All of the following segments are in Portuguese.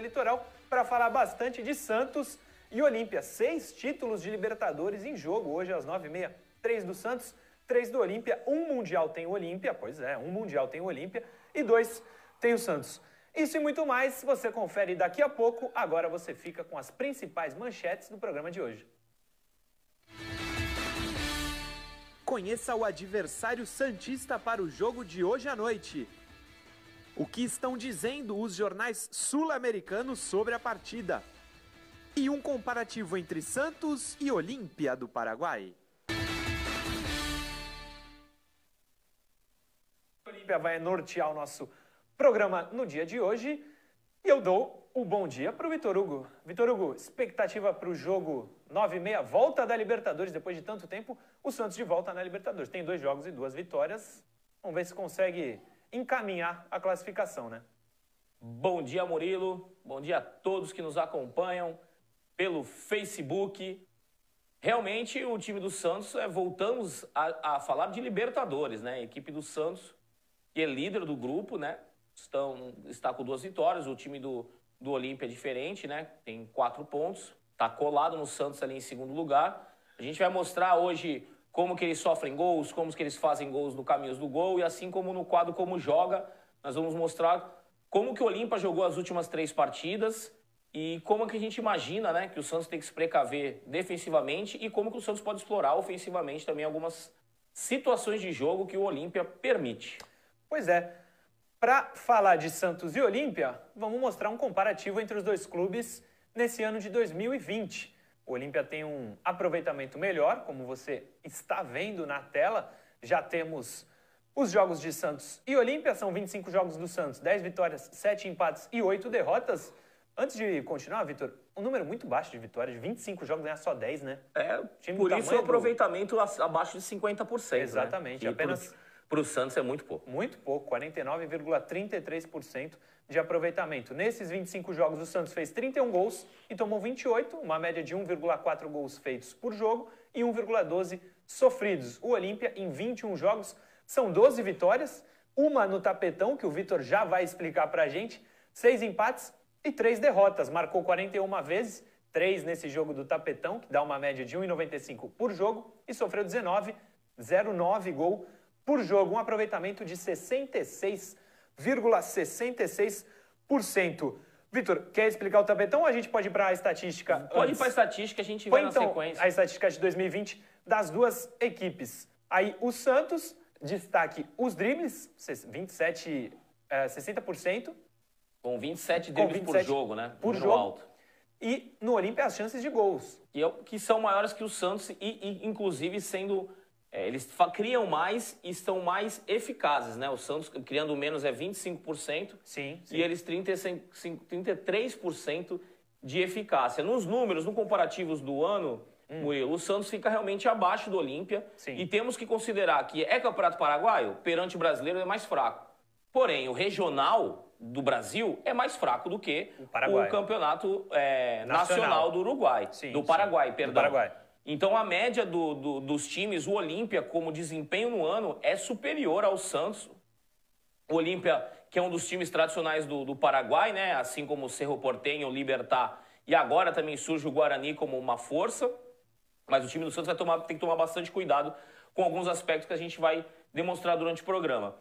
Litoral para falar bastante de Santos e Olímpia. Seis títulos de Libertadores em jogo hoje às nove e meia. Três do Santos, três do Olímpia. Um Mundial tem o Olímpia, pois é, um Mundial tem o Olímpia e dois tem o Santos. Isso e muito mais você confere daqui a pouco. Agora você fica com as principais manchetes do programa de hoje. Conheça o adversário Santista para o jogo de hoje à noite. O que estão dizendo os jornais sul-americanos sobre a partida? E um comparativo entre Santos e Olímpia do Paraguai. Olímpia vai nortear o nosso programa no dia de hoje. E eu dou o bom dia para o Vitor Hugo. Vitor Hugo, expectativa para o jogo 9 e meia, volta da Libertadores depois de tanto tempo. O Santos de volta na Libertadores. Tem dois jogos e duas vitórias. Vamos ver se consegue encaminhar a classificação, né? Bom dia, Murilo. Bom dia a todos que nos acompanham pelo Facebook. Realmente, o time do Santos, é, voltamos a, a falar de Libertadores, né? A equipe do Santos, que é líder do grupo, né? Estão, está com duas vitórias. O time do, do Olímpia é diferente, né? Tem quatro pontos. Está colado no Santos ali em segundo lugar. A gente vai mostrar hoje como que eles sofrem gols, como que eles fazem gols no caminhos do gol e assim como no quadro como joga, nós vamos mostrar como que o Olímpia jogou as últimas três partidas e como que a gente imagina, né, que o Santos tem que se precaver defensivamente e como que o Santos pode explorar ofensivamente também algumas situações de jogo que o Olímpia permite. Pois é. Para falar de Santos e Olímpia, vamos mostrar um comparativo entre os dois clubes nesse ano de 2020. O Olímpia tem um aproveitamento melhor, como você está vendo na tela. Já temos os jogos de Santos e Olímpia, são 25 jogos do Santos, 10 vitórias, 7 empates e 8 derrotas. Antes de continuar, Vitor, um número muito baixo de vitórias, de 25 jogos, ganhar só 10, né? É, por isso o aproveitamento do... abaixo de 50%. Né? Exatamente, né? apenas... Para o Santos é muito pouco. Muito pouco, 49,33% de aproveitamento. Nesses 25 jogos, o Santos fez 31 gols e tomou 28, uma média de 1,4 gols feitos por jogo e 1,12 sofridos. O Olímpia, em 21 jogos, são 12 vitórias, uma no tapetão, que o Vitor já vai explicar para a gente, seis empates e três derrotas. Marcou 41 vezes, três nesse jogo do tapetão, que dá uma média de 1,95 por jogo, e sofreu 19, 0,9 gol por jogo, um aproveitamento de 66,66%. Vitor, quer explicar o tapetão ou a gente pode ir para a estatística? Pode ir para a estatística, a gente vai na então, sequência. A estatística de 2020 das duas equipes. Aí o Santos, destaque os dribles, 27, é, 60%. Com 27 dribles por jogo, né? Por jogo. Alto. E no Olímpia as chances de gols. Que, é, que são maiores que o Santos e, e inclusive sendo é, eles criam mais e estão mais eficazes, né? O Santos criando menos é 25%. Sim, sim. E eles 35, 33% de eficácia. Nos números, no comparativos do ano, hum. Murilo, o Santos fica realmente abaixo do Olímpia. E temos que considerar que é Campeonato Paraguaio, perante o brasileiro é mais fraco. Porém, o regional do Brasil é mais fraco do que o, o campeonato é, nacional. nacional. do Uruguai. Sim, do Paraguai, perdão. Do Paraguai. Então a média do, do, dos times, o Olímpia, como desempenho no ano, é superior ao Santos. O Olímpia, que é um dos times tradicionais do, do Paraguai, né? assim como o Cerro Porteño, o Libertar, e agora também surge o Guarani como uma força. Mas o time do Santos vai tomar, tem que tomar bastante cuidado com alguns aspectos que a gente vai demonstrar durante o programa.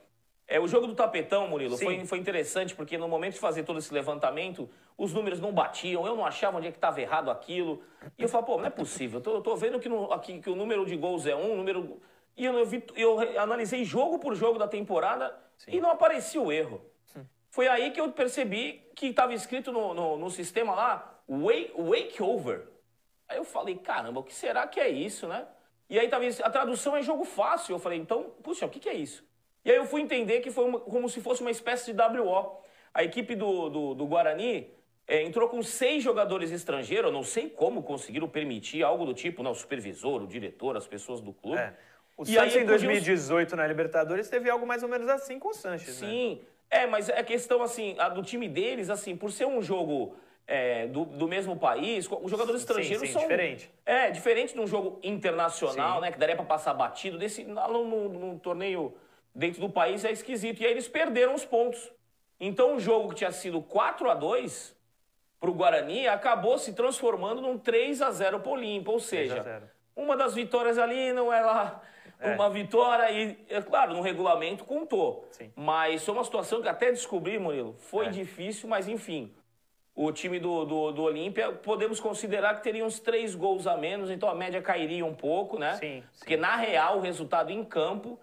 É, o jogo do tapetão, Murilo, foi, foi interessante porque no momento de fazer todo esse levantamento, os números não batiam, eu não achava onde é que estava errado aquilo. E eu falei, pô, não é possível, eu tô, eu tô vendo que, no, aqui, que o número de gols é um, número... E eu, eu, vi, eu analisei jogo por jogo da temporada Sim. e não aparecia o erro. Foi aí que eu percebi que estava escrito no, no, no, sistema lá, wake, wake over. Aí eu falei, caramba, o que será que é isso, né? E aí tava, a tradução é jogo fácil. Eu falei, então, puxa, o que, que é isso? E aí eu fui entender que foi uma, como se fosse uma espécie de WO. A equipe do, do, do Guarani é, entrou com seis jogadores estrangeiros, eu não sei como conseguiram permitir algo do tipo, não, o supervisor, o diretor, as pessoas do clube. É. O e Santos aí, em 2018 os... na Libertadores teve algo mais ou menos assim com o Sanches, né? Sim, né? é, mas é questão assim, a do time deles, assim, por ser um jogo é, do, do mesmo país, os jogadores estrangeiros sim, sim, são. diferente. É, diferente de um jogo internacional, sim. né? Que daria para passar batido. Desse, no, no torneio dentro do país é esquisito. E aí eles perderam os pontos. Então o jogo que tinha sido 4 a 2 para o Guarani, acabou se transformando num 3 a 0 para o Olímpia. Ou seja, uma das vitórias ali não é lá é. uma vitória e, é claro, no regulamento contou. Sim. Mas foi uma situação que até descobrir, Murilo, foi é. difícil, mas enfim. O time do, do, do Olímpia, podemos considerar que teria uns três gols a menos, então a média cairia um pouco, né? Sim, sim. Porque na real, o resultado em campo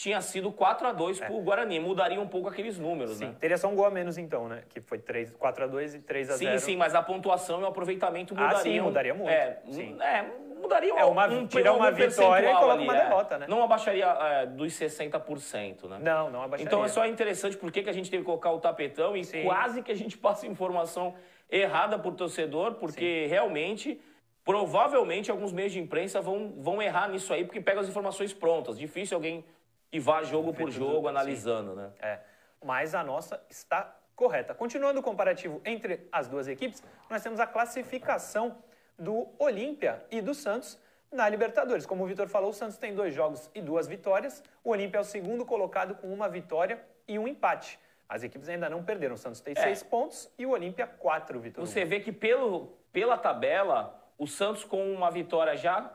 tinha sido 4 a 2 é. para o Guarani. Mudaria um pouco aqueles números, sim. né? Teria só um gol a menos então, né? Que foi 3, 4 a 2 e 3 a 0. Sim, sim, mas a pontuação e o aproveitamento mudariam. Ah, sim, mudaria muito. É, sim. é mudaria é uma, um, tira uma vitória e coloca ali, uma é. derrota, né? Não abaixaria é, dos 60%, né? Não, não abaixaria. Então é só interessante porque que a gente teve que colocar o tapetão e sim. quase que a gente passa informação errada o torcedor, porque sim. realmente provavelmente alguns meios de imprensa vão, vão errar nisso aí, porque pegam as informações prontas. Difícil alguém e vá jogo por jogo analisando, né? É. Mas a nossa está correta. Continuando o comparativo entre as duas equipes, nós temos a classificação do Olímpia e do Santos na Libertadores. Como o Vitor falou, o Santos tem dois jogos e duas vitórias. O Olímpia é o segundo colocado com uma vitória e um empate. As equipes ainda não perderam. O Santos tem é. seis pontos e o Olímpia quatro vitórias. Você vê que pelo, pela tabela, o Santos com uma vitória já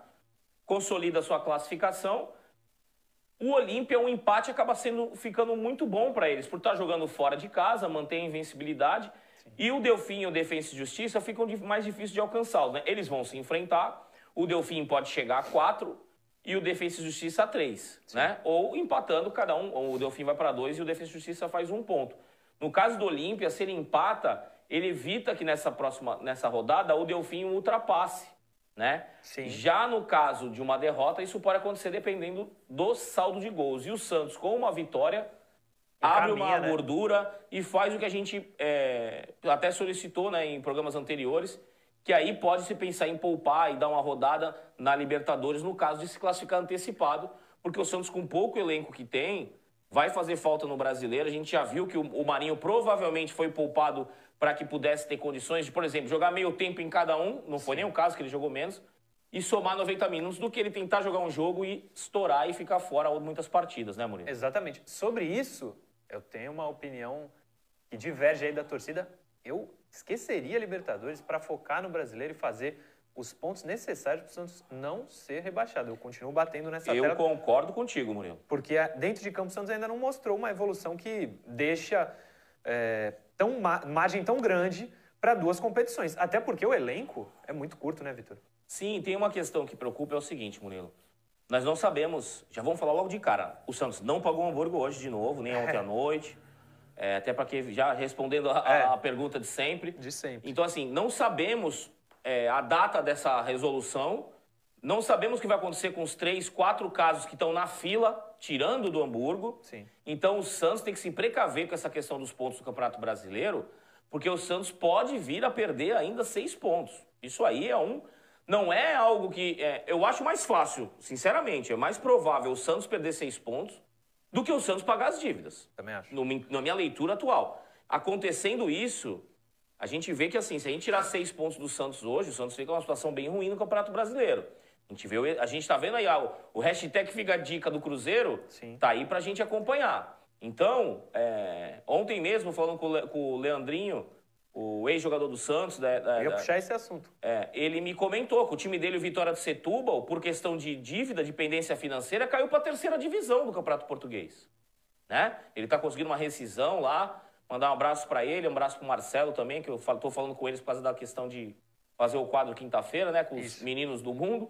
consolida a sua classificação o Olímpia, um empate acaba sendo ficando muito bom para eles, por estar tá jogando fora de casa, mantém a invencibilidade. Sim. E o Delfim e o Defensa e Justiça ficam mais difíceis de alcançá-los. Né? Eles vão se enfrentar, o Delfim pode chegar a 4 e o Defensa e Justiça a 3. Né? Ou empatando cada um, o Delfim vai para 2 e o Defensa e Justiça faz um ponto. No caso do Olímpia, se ele empata, ele evita que nessa próxima nessa rodada o Delfim ultrapasse né? Sim. Já no caso de uma derrota, isso pode acontecer dependendo do saldo de gols. E o Santos, com uma vitória, abre uma né? gordura e faz o que a gente é, até solicitou né, em programas anteriores, que aí pode se pensar em poupar e dar uma rodada na Libertadores, no caso de se classificar antecipado, porque o Santos, com pouco elenco que tem, vai fazer falta no brasileiro. A gente já viu que o Marinho provavelmente foi poupado para que pudesse ter condições de, por exemplo, jogar meio tempo em cada um, não foi nem o caso que ele jogou menos, e somar 90 minutos do que ele tentar jogar um jogo e estourar e ficar fora muitas partidas, né, Murilo? Exatamente. Sobre isso, eu tenho uma opinião que diverge aí da torcida. Eu esqueceria a Libertadores para focar no brasileiro e fazer os pontos necessários para o Santos não ser rebaixado. Eu continuo batendo nessa Eu tela. concordo contigo, Murilo. Porque dentro de campo o Santos ainda não mostrou uma evolução que deixa é, tão, margem tão grande para duas competições. Até porque o elenco é muito curto, né, Vitor? Sim, tem uma questão que preocupa, é o seguinte, Murilo. Nós não sabemos, já vamos falar logo de cara, o Santos não pagou o Hamburgo hoje de novo, nem ontem à noite. É, até para que, já respondendo a, é. a, pergunta de sempre. De sempre. Então, assim, não sabemos é, a data dessa resolução, não sabemos o que vai acontecer com os três, quatro casos que estão na fila, tirando do Hamburgo. Sim. Então o Santos tem que se precaver com essa questão dos pontos do Campeonato Brasileiro, porque o Santos pode vir a perder ainda seis pontos. Isso aí é um. Não é algo que. É, eu acho mais fácil, sinceramente, é mais provável o Santos perder seis pontos do que o Santos pagar as dívidas. Também acho. No, na minha leitura atual. Acontecendo isso, a gente vê que assim, se a gente tirar seis pontos do Santos hoje, o Santos fica numa situação bem ruim no Campeonato Brasileiro. A gente, vê, a gente tá vendo aí, ó, o hashtag Fica a Dica do Cruzeiro, Sim. tá aí pra gente acompanhar. Então, é, ontem mesmo, falando com, com o Leandrinho, o ex-jogador do Santos... Da, da, Eu ia puxar esse assunto. É, ele me comentou que o time dele, o Vitória de Setúbal, por questão de dívida, dependência financeira, caiu para a terceira divisão do Campeonato Português. Né? Ele está conseguindo uma rescisão lá, mandar um abraço para ele, um abraço para o Marcelo também, que eu estou falando com eles por causa da questão de fazer o quadro quinta-feira, né, com Isso. os meninos do mundo.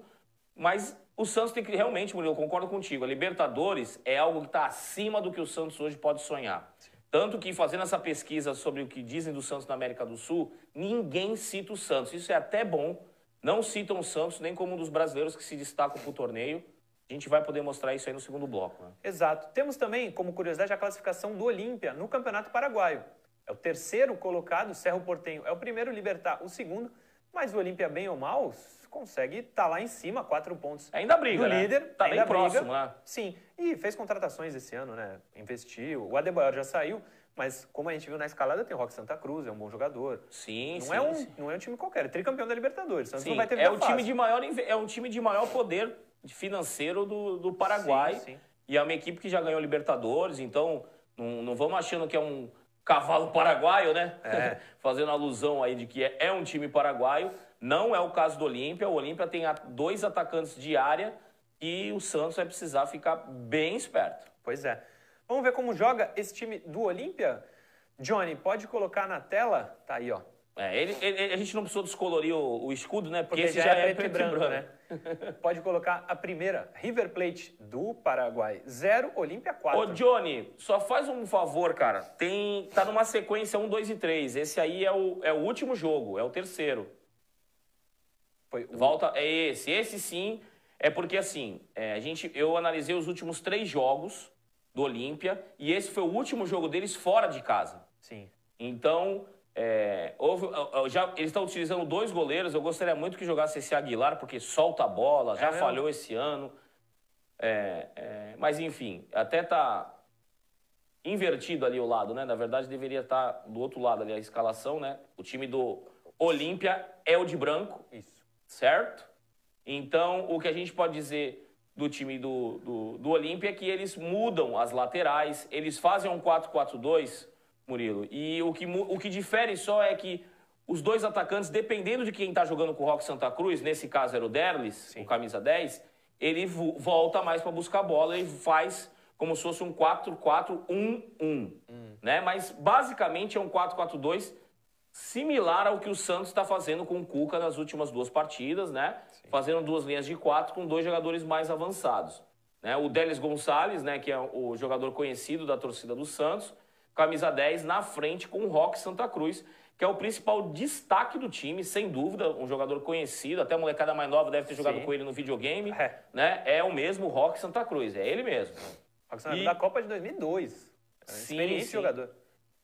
Mas o Santos tem que realmente, Murilo, eu concordo contigo. A Libertadores é algo que está acima do que o Santos hoje pode sonhar. Tanto que, fazendo essa pesquisa sobre o que dizem do Santos na América do Sul, ninguém cita o Santos. Isso é até bom. Não citam o Santos nem como um dos brasileiros que se destacam para o torneio. A gente vai poder mostrar isso aí no segundo bloco. Né? Exato. Temos também, como curiosidade, a classificação do Olímpia no Campeonato Paraguaio. É o terceiro colocado, Cerro Portenho é o primeiro, Libertar o segundo, mas o Olímpia, bem ou mal, consegue estar tá lá em cima, quatro pontos. Ainda briga, do né? líder. Tá ainda bem próximo, né? Sim. E fez contratações esse ano, né? Investiu. O Adebayor já saiu, mas como a gente viu na escalada, tem o Roque Santa Cruz, é um bom jogador. Sim, não sim, é um, sim. Não é um time qualquer, é tricampeão da Libertadores. Santos sim, não vai ter é o time de maior É um time de maior poder financeiro do, do Paraguai. Sim, sim. E é uma equipe que já ganhou Libertadores, então não, não vamos achando que é um cavalo paraguaio, né? É. Fazendo alusão aí de que é, é, um time paraguaio. Não é o caso do Olímpia. O Olímpia tem dois atacantes de área e o Santos vai precisar ficar bem esperto. Pois é. Vamos ver como joga esse time do Olímpia? Johnny, pode colocar na tela? Tá aí, ó. É, ele, ele, a gente não precisou descolorir o, o escudo, né? Porque, Porque esse já, é, é preto, preto, e branco, branco. né? Pode colocar a primeira, River Plate do Paraguai, 0, Olímpia 4. Ô, Johnny, só faz um favor, cara. Tem, tá numa sequência 1, 2 e 3. Esse aí é o, é o último jogo, é o terceiro. Foi. Volta, é esse. Esse sim, é porque assim, é, a gente, eu analisei os últimos três jogos do Olímpia e esse foi o último jogo deles fora de casa. Sim. Então, é, houve, já, eles estão utilizando dois goleiros. Eu gostaria muito que jogasse esse Aguilar, porque solta a bola, já é falhou esse ano. É, é, mas enfim, até tá invertido ali o lado, né? Na verdade, deveria estar tá do outro lado ali a escalação, né? O time do Olímpia é o de branco. Isso. Certo? Então, o que a gente pode dizer do time do, do, do Olímpia é que eles mudam as laterais, eles fazem um 4-4-2 Murilo. E o que, o que difere só é que os dois atacantes, dependendo de quem está jogando com o Rock Santa Cruz, nesse caso era o Derlis, Sim. o camisa 10, ele volta mais para buscar a bola e faz como se fosse um 4-4-1-1. Hum. Né? Mas basicamente é um 4-4-2 similar ao que o Santos está fazendo com o Cuca nas últimas duas partidas, né? Fazendo duas linhas de quatro com dois jogadores mais avançados. Né? O Delis Gonçalves, né, que é o jogador conhecido da torcida do Santos, camisa 10, na frente com o Roque Santa Cruz, que é o principal destaque do time, sem dúvida, um jogador conhecido, até a molecada mais nova deve ter jogado Sim. com ele no videogame, é. né? É o mesmo Roque Santa Cruz, é ele mesmo. Roque Santa Cruz da Copa de 2002. É sim, experiente sim. jogador.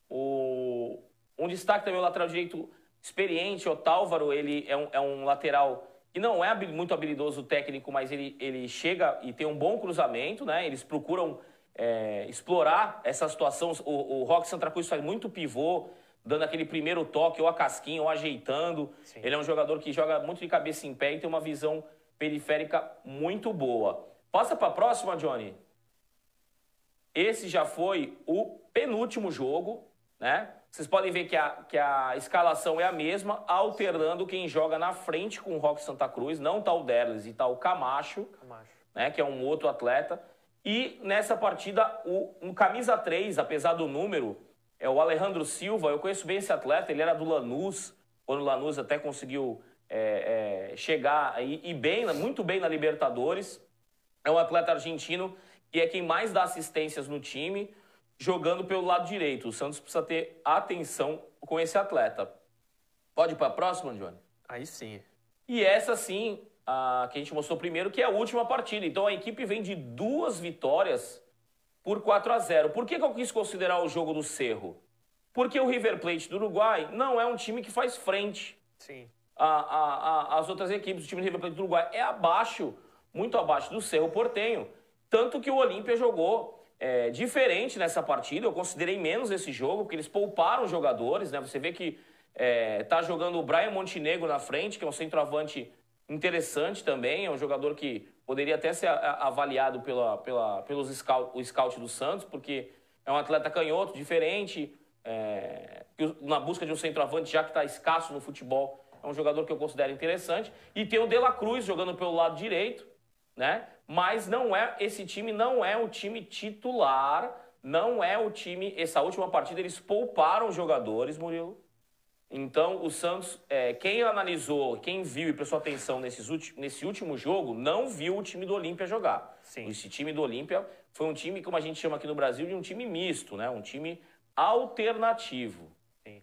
O... Um destaque também o lateral direito experiente, o Tálvaro, ele é um, é um lateral que não é muito habilidoso técnico, mas ele, ele chega e tem um bom cruzamento, né? Eles procuram é, explorar essa situação. O, o Rock Santa Cruz faz muito pivô, dando aquele primeiro toque, ou a casquinha, ou ajeitando. Sim. Ele é um jogador que joga muito de cabeça em pé e tem uma visão periférica muito boa. Passa para a próxima, Johnny. Esse já foi o penúltimo jogo, né? Vocês podem ver que a, que a escalação é a mesma, alternando quem joga na frente com o Rock Santa Cruz. Não tá o Derlis e tá o Camacho, Camacho. Né, que é um outro atleta. E nessa partida, o, um camisa 3, apesar do número, é o Alejandro Silva. Eu conheço bem esse atleta, ele era do Lanús, quando o Lanús até conseguiu é, é, chegar e, e bem, muito bem na Libertadores. É um atleta argentino e é quem mais dá assistências no time, jogando pelo lado direito. O Santos precisa ter atenção com esse atleta. Pode ir para a próxima, Johnny? Aí sim. E essa sim a, que a gente mostrou primeiro, que é a última partida. Então a equipe vem de duas vitórias por 4 a 0 Por que, que eu quis considerar o jogo do Cerro? Porque o River Plate do Uruguai não é um time que faz frente Sim. A, a, a, as outras equipes. O time do River Plate do Uruguai é abaixo, muito abaixo do Cerro Portenho. Tanto que o Olímpia jogou é, diferente nessa partida. Eu considerei menos esse jogo, porque eles pouparam jogadores. Né? Você vê que é, tá jogando o Brian Montenegro na frente, que é um centroavante interessante também, é um jogador que poderia até ser avaliado pela, pela, pelos scout, o scout do Santos, porque é um atleta canhoto, diferente, é, na busca de um centroavante, já que está escasso no futebol, é um jogador que eu considero interessante. E tem o De La Cruz jogando pelo lado direito, né? Mas não é esse time não é o time titular, não é o time. Essa última partida eles pouparam jogadores, Murilo. Então, o Santos, é, quem analisou, quem viu e prestou atenção nesses nesse último jogo, não viu o time do Olímpia jogar. Sim. Esse time do Olímpia foi um time, como a gente chama aqui no Brasil, de um time misto, né? Um time alternativo. Sim.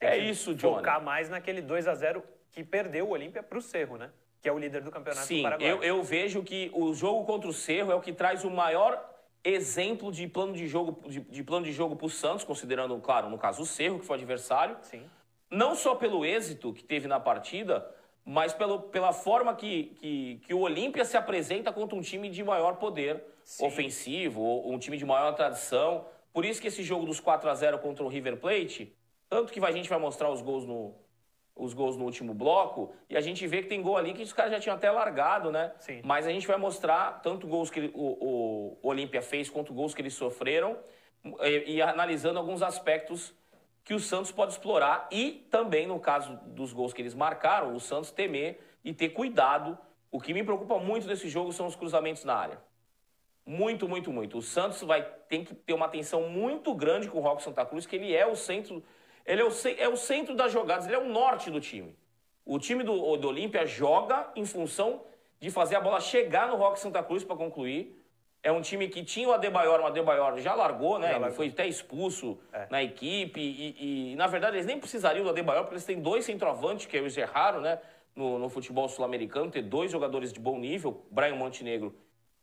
é isso, Johnny. Focar mais naquele 2 a 0 que perdeu o Olímpia para o Cerro, né? Que é o líder do campeonato Sim, do Paraguai. Eu, eu vejo que o jogo contra o Cerro é o que traz o maior exemplo de plano de jogo de, de plano de jogo para o Santos, considerando, claro, no caso o Cerro, que foi o adversário. Sim não só pelo êxito que teve na partida, mas pelo, pela forma que, que, que o Olímpia se apresenta contra um time de maior poder Sim. ofensivo, ou um time de maior tradição. Por isso que esse jogo dos 4 a 0 contra o River Plate, tanto que a gente vai mostrar os gols no, os gols no último bloco, e a gente vê que tem gol ali que os caras já tinham até largado, né? Sim. Mas a gente vai mostrar tanto gols que o, o, Olímpia fez quanto gols que eles sofreram. e, e analisando alguns aspectos que o Santos pode explorar e também, no caso dos gols que eles marcaram, o Santos temer e ter cuidado. O que me preocupa muito desse jogo são os cruzamentos na área. Muito, muito, muito. O Santos vai ter que ter uma atenção muito grande com o Roque Santa Cruz, que ele é o centro, ele é o, é o centro das jogadas, ele é o norte do time. O time do, do Olímpia joga em função de fazer a bola chegar no Roque Santa Cruz para concluir. É um time que tinha o Adebayor, o Adebayor já largou, né? Já largou. Ele foi até expulso é. na equipe. E, e, na verdade, eles nem precisariam do Adebayor, porque eles têm dois centroavantes, que é o raro, né? No, no futebol sul-americano, ter dois jogadores de bom nível, Brian Montenegro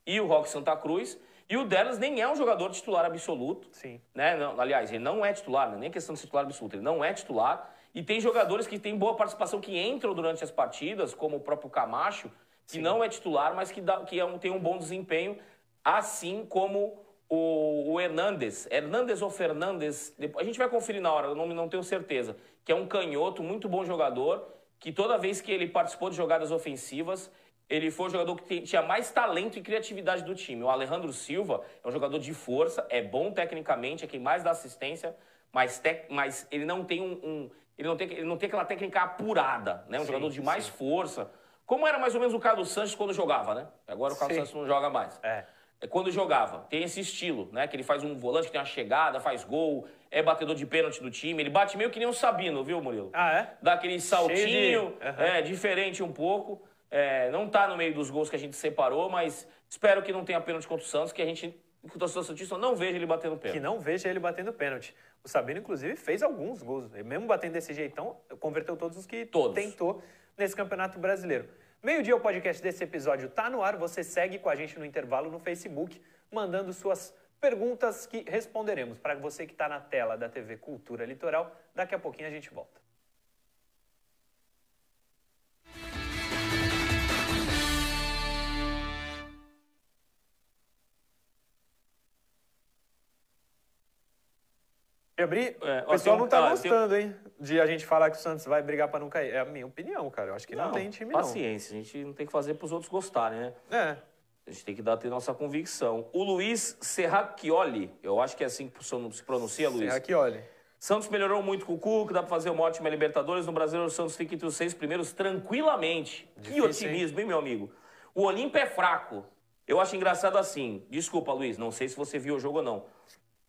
e o Roque Santa Cruz. E o Delas nem é um jogador titular absoluto. Sim. Né? Não, aliás, ele não é titular, não é nem questão de titular absoluto, ele não é titular. E tem jogadores que têm boa participação, que entram durante as partidas, como o próprio Camacho, que Sim. não é titular, mas que, dá, que é um, tem um bom desempenho assim como o, o Hernandes. Hernandes ou Fernandes, a gente vai conferir na hora, o nome não tenho certeza, que é um canhoto, muito bom jogador, que toda vez que ele participou de jogadas ofensivas, ele foi o jogador que tinha mais talento e criatividade do time. O Alejandro Silva é um jogador de força, é bom tecnicamente, é quem mais dá assistência, mas, tec, mas ele não tem um, um, ele, não tem, ele não tem aquela técnica apurada, né? Um sim, jogador de mais sim. força. Como era mais ou menos o Carlos Sanches quando jogava, né? Agora o Carlos sim. Sanches não joga mais. É. É quando jogava. Tem esse estilo, né? Que ele faz um volante que tem uma chegada, faz gol, é batedor de pênalti do time. Ele bate meio que nem o Sabino, viu, Murilo? Ah, é? Dá aquele saltinho, de... uhum. é, diferente um pouco. É, não tá no meio dos gols que a gente separou, mas espero que não tenha pênalti contra o Santos, que a gente, que o torcedor Santista não veja ele batendo pênalti. Que não veja ele batendo pênalti. O Sabino, inclusive, fez alguns gols. Ele mesmo batendo desse jeitão, converteu todos os que todos. tentou nesse Campeonato Brasileiro. Meio-dia, o podcast desse episódio está no ar. Você segue com a gente no intervalo no Facebook, mandando suas perguntas que responderemos. Para você que está na tela da TV Cultura Litoral, daqui a pouquinho a gente volta. Abri, é, o pessoal não tá gostando, tenho... hein? De a gente falar que o Santos vai brigar para não cair. É a minha opinião, cara. Eu acho que não, não tem time, paciência. não. Paciência, a gente não tem que fazer para os outros gostarem, né? É. A gente tem que dar ter nossa convicção. O Luiz Serracchioli, eu acho que é assim que se pronuncia, Luiz. Serracchioli. Santos melhorou muito com o Cuca, dá para fazer uma ótima Libertadores. No Brasil, o Santos fica entre os seis primeiros tranquilamente. Difícil, que otimismo, hein? hein, meu amigo? O Olímpio é fraco. Eu acho engraçado assim. Desculpa, Luiz, não sei se você viu o jogo ou não.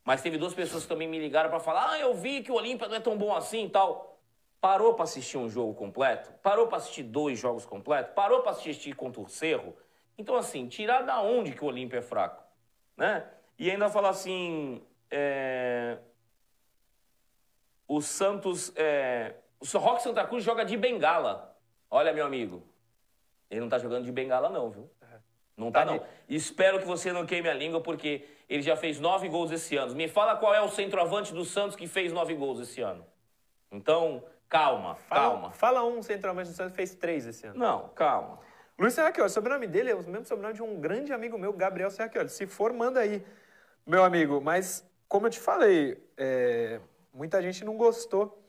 Mas teve duas pessoas que também me ligaram para falar: ah, eu vi que o Olímpia não é tão bom assim e tal. Parou para assistir um jogo completo? Parou para assistir dois jogos completos? Parou para assistir contra o Cerro? Então, assim, tirar da onde que o Olímpia é fraco? Né? E ainda falar assim: é... o Santos. É... O Rock Santa Cruz joga de bengala. Olha, meu amigo, ele não tá jogando de bengala, não, viu? Não tá, tá não. Espero que você não queime a língua, porque ele já fez nove gols esse ano. Me fala qual é o centroavante do Santos que fez nove gols esse ano. Então, calma, fala, calma. Fala um centroavante do Santos que fez três esse ano. Não, calma. Luiz Serraquioli, o sobrenome dele é o mesmo sobrenome de um grande amigo meu, Gabriel Serraquioli. Se for, manda aí, meu amigo. Mas, como eu te falei, é, muita gente não gostou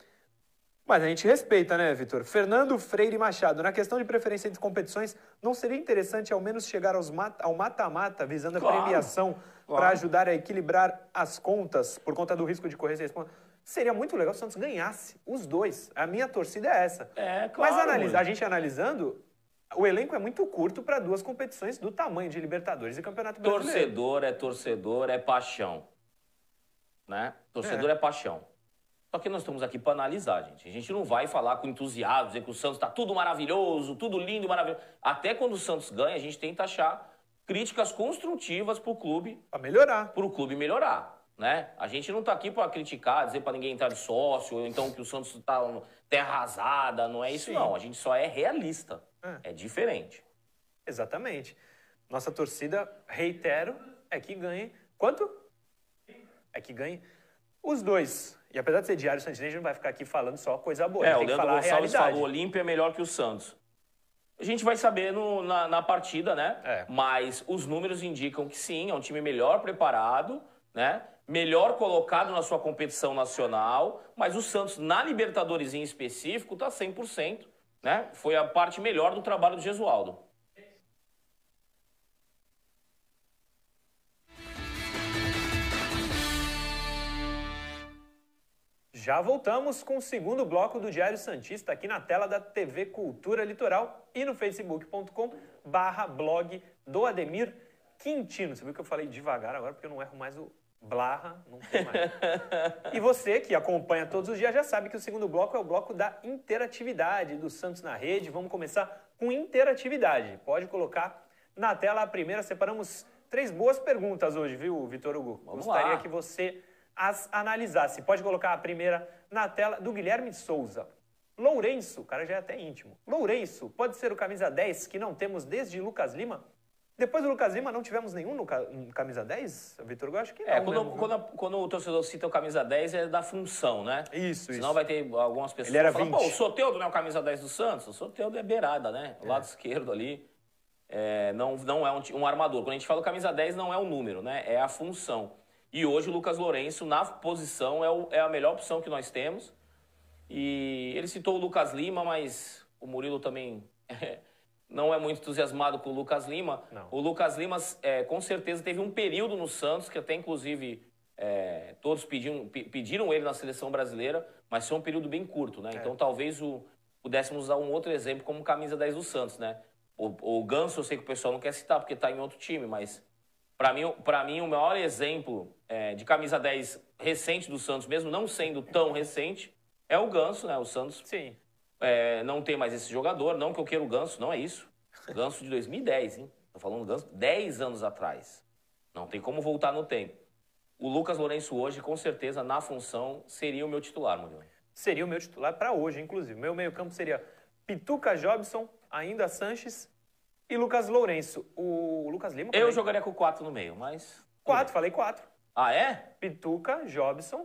mas a gente respeita, né, Vitor? Fernando Freire Machado, na questão de preferência entre competições, não seria interessante ao menos chegar aos mata, ao mata-mata, visando a claro, premiação. Para ajudar a equilibrar as contas, por conta do risco de correr sem Seria muito legal se o Santos ganhasse, os dois. A minha torcida é essa. É, claro. Mas analisa, a gente analisando, o elenco é muito curto para duas competições do tamanho de Libertadores e Campeonato Brasileiro. Torcedor é torcedor, é paixão. Né? Torcedor é, é paixão. Só que nós estamos aqui para analisar, gente. A gente não vai falar com entusiasmo, dizer que o Santos está tudo maravilhoso, tudo lindo, maravilhoso. Até quando o Santos ganha, a gente tenta achar críticas construtivas para o clube. Para melhorar. Para o clube melhorar. Né? A gente não está aqui para criticar, dizer para ninguém entrar de sócio, ou então que o Santos está terra arrasada. Não é isso, Sim. não. A gente só é realista. É. é diferente. Exatamente. Nossa torcida, reitero, é que ganhe. Quanto? É que ganhe os dois e apesar de ser diário, o Santinense não vai ficar aqui falando só coisa boa. É, o Leandro Gonçalves falou, o Olímpia é melhor que o Santos. A gente vai saber no, na, na, partida, né? É. Mas os números indicam que sim, é um time melhor preparado, né? Melhor colocado na sua competição nacional, mas o Santos, na Libertadores em específico, está 100%, né? Foi a parte melhor do trabalho do Gesualdo. Já voltamos com o segundo bloco do Diário Santista aqui na tela da TV Cultura Litoral e no facebook.com barra blog do Ademir Quintino. Você viu que eu falei devagar agora porque eu não erro mais o blarra, não tem mais. e você que acompanha todos os dias já sabe que o segundo bloco é o bloco da interatividade do Santos na rede. Vamos começar com interatividade. Pode colocar na tela a primeira. Separamos três boas perguntas hoje, viu, Vitor Hugo? Vamos Gostaria lá. que você as analisasse. Pode colocar a primeira na tela do Guilherme Souza. Lourenço, o cara já é até íntimo. Lourenço, pode ser o camisa 10 que não temos desde Lucas Lima? Depois do Lucas Lima, não tivemos nenhum no ca- camisa 10, Vitor? Eu acho que não. É, quando, viu? quando, a- quando o torcedor cita o camisa 10 é da função, né? Isso, Senão isso. vai ter algumas pessoas Ele era que falam, 20. pô, o Soteudo não é o camisa 10 do Santos? O Soteudo é beirada, né? O lado esquerdo ali. é, não, não é um, um armador. Quando a gente fala camisa 10, não é o número, né? É a função. E hoje o Lucas Lourenço, na posição, é, o- é a melhor opção que nós temos. E ele citou o Lucas Lima, mas o Murilo também não é muito entusiasmado com o Lucas Lima. Não. O Lucas Lima, é, com certeza, teve um período no Santos, que até inclusive é, todos pediam, pe- pediram ele na seleção brasileira, mas foi um período bem curto, né? Então talvez o, pudéssemos usar um outro exemplo como camisa 10 do Santos, né? O, o Ganso, eu sei que o pessoal não quer citar porque está em outro time, mas para mim, para mim, o maior exemplo é, de camisa 10 recente do Santos, mesmo não sendo tão recente, é o Ganso, né? O Santos Sim. é, não tem mais esse jogador. Não que eu queira o Ganso, não é isso. O Ganso de 2010, hein? Tô falando do Ganso 10 anos atrás. Não tem como voltar no tempo. O Lucas Lourenço hoje, com certeza, na função, seria o meu titular, Murilo. Seria o meu titular para hoje, inclusive. Meu meio-campo seria Pituca Jobson, ainda Sanches e Lucas Lourenço. O Lucas Lima. Eu jogaria com 4 no meio, mas... Quatro, falei quatro. Ah, é? Pituca, Jobson,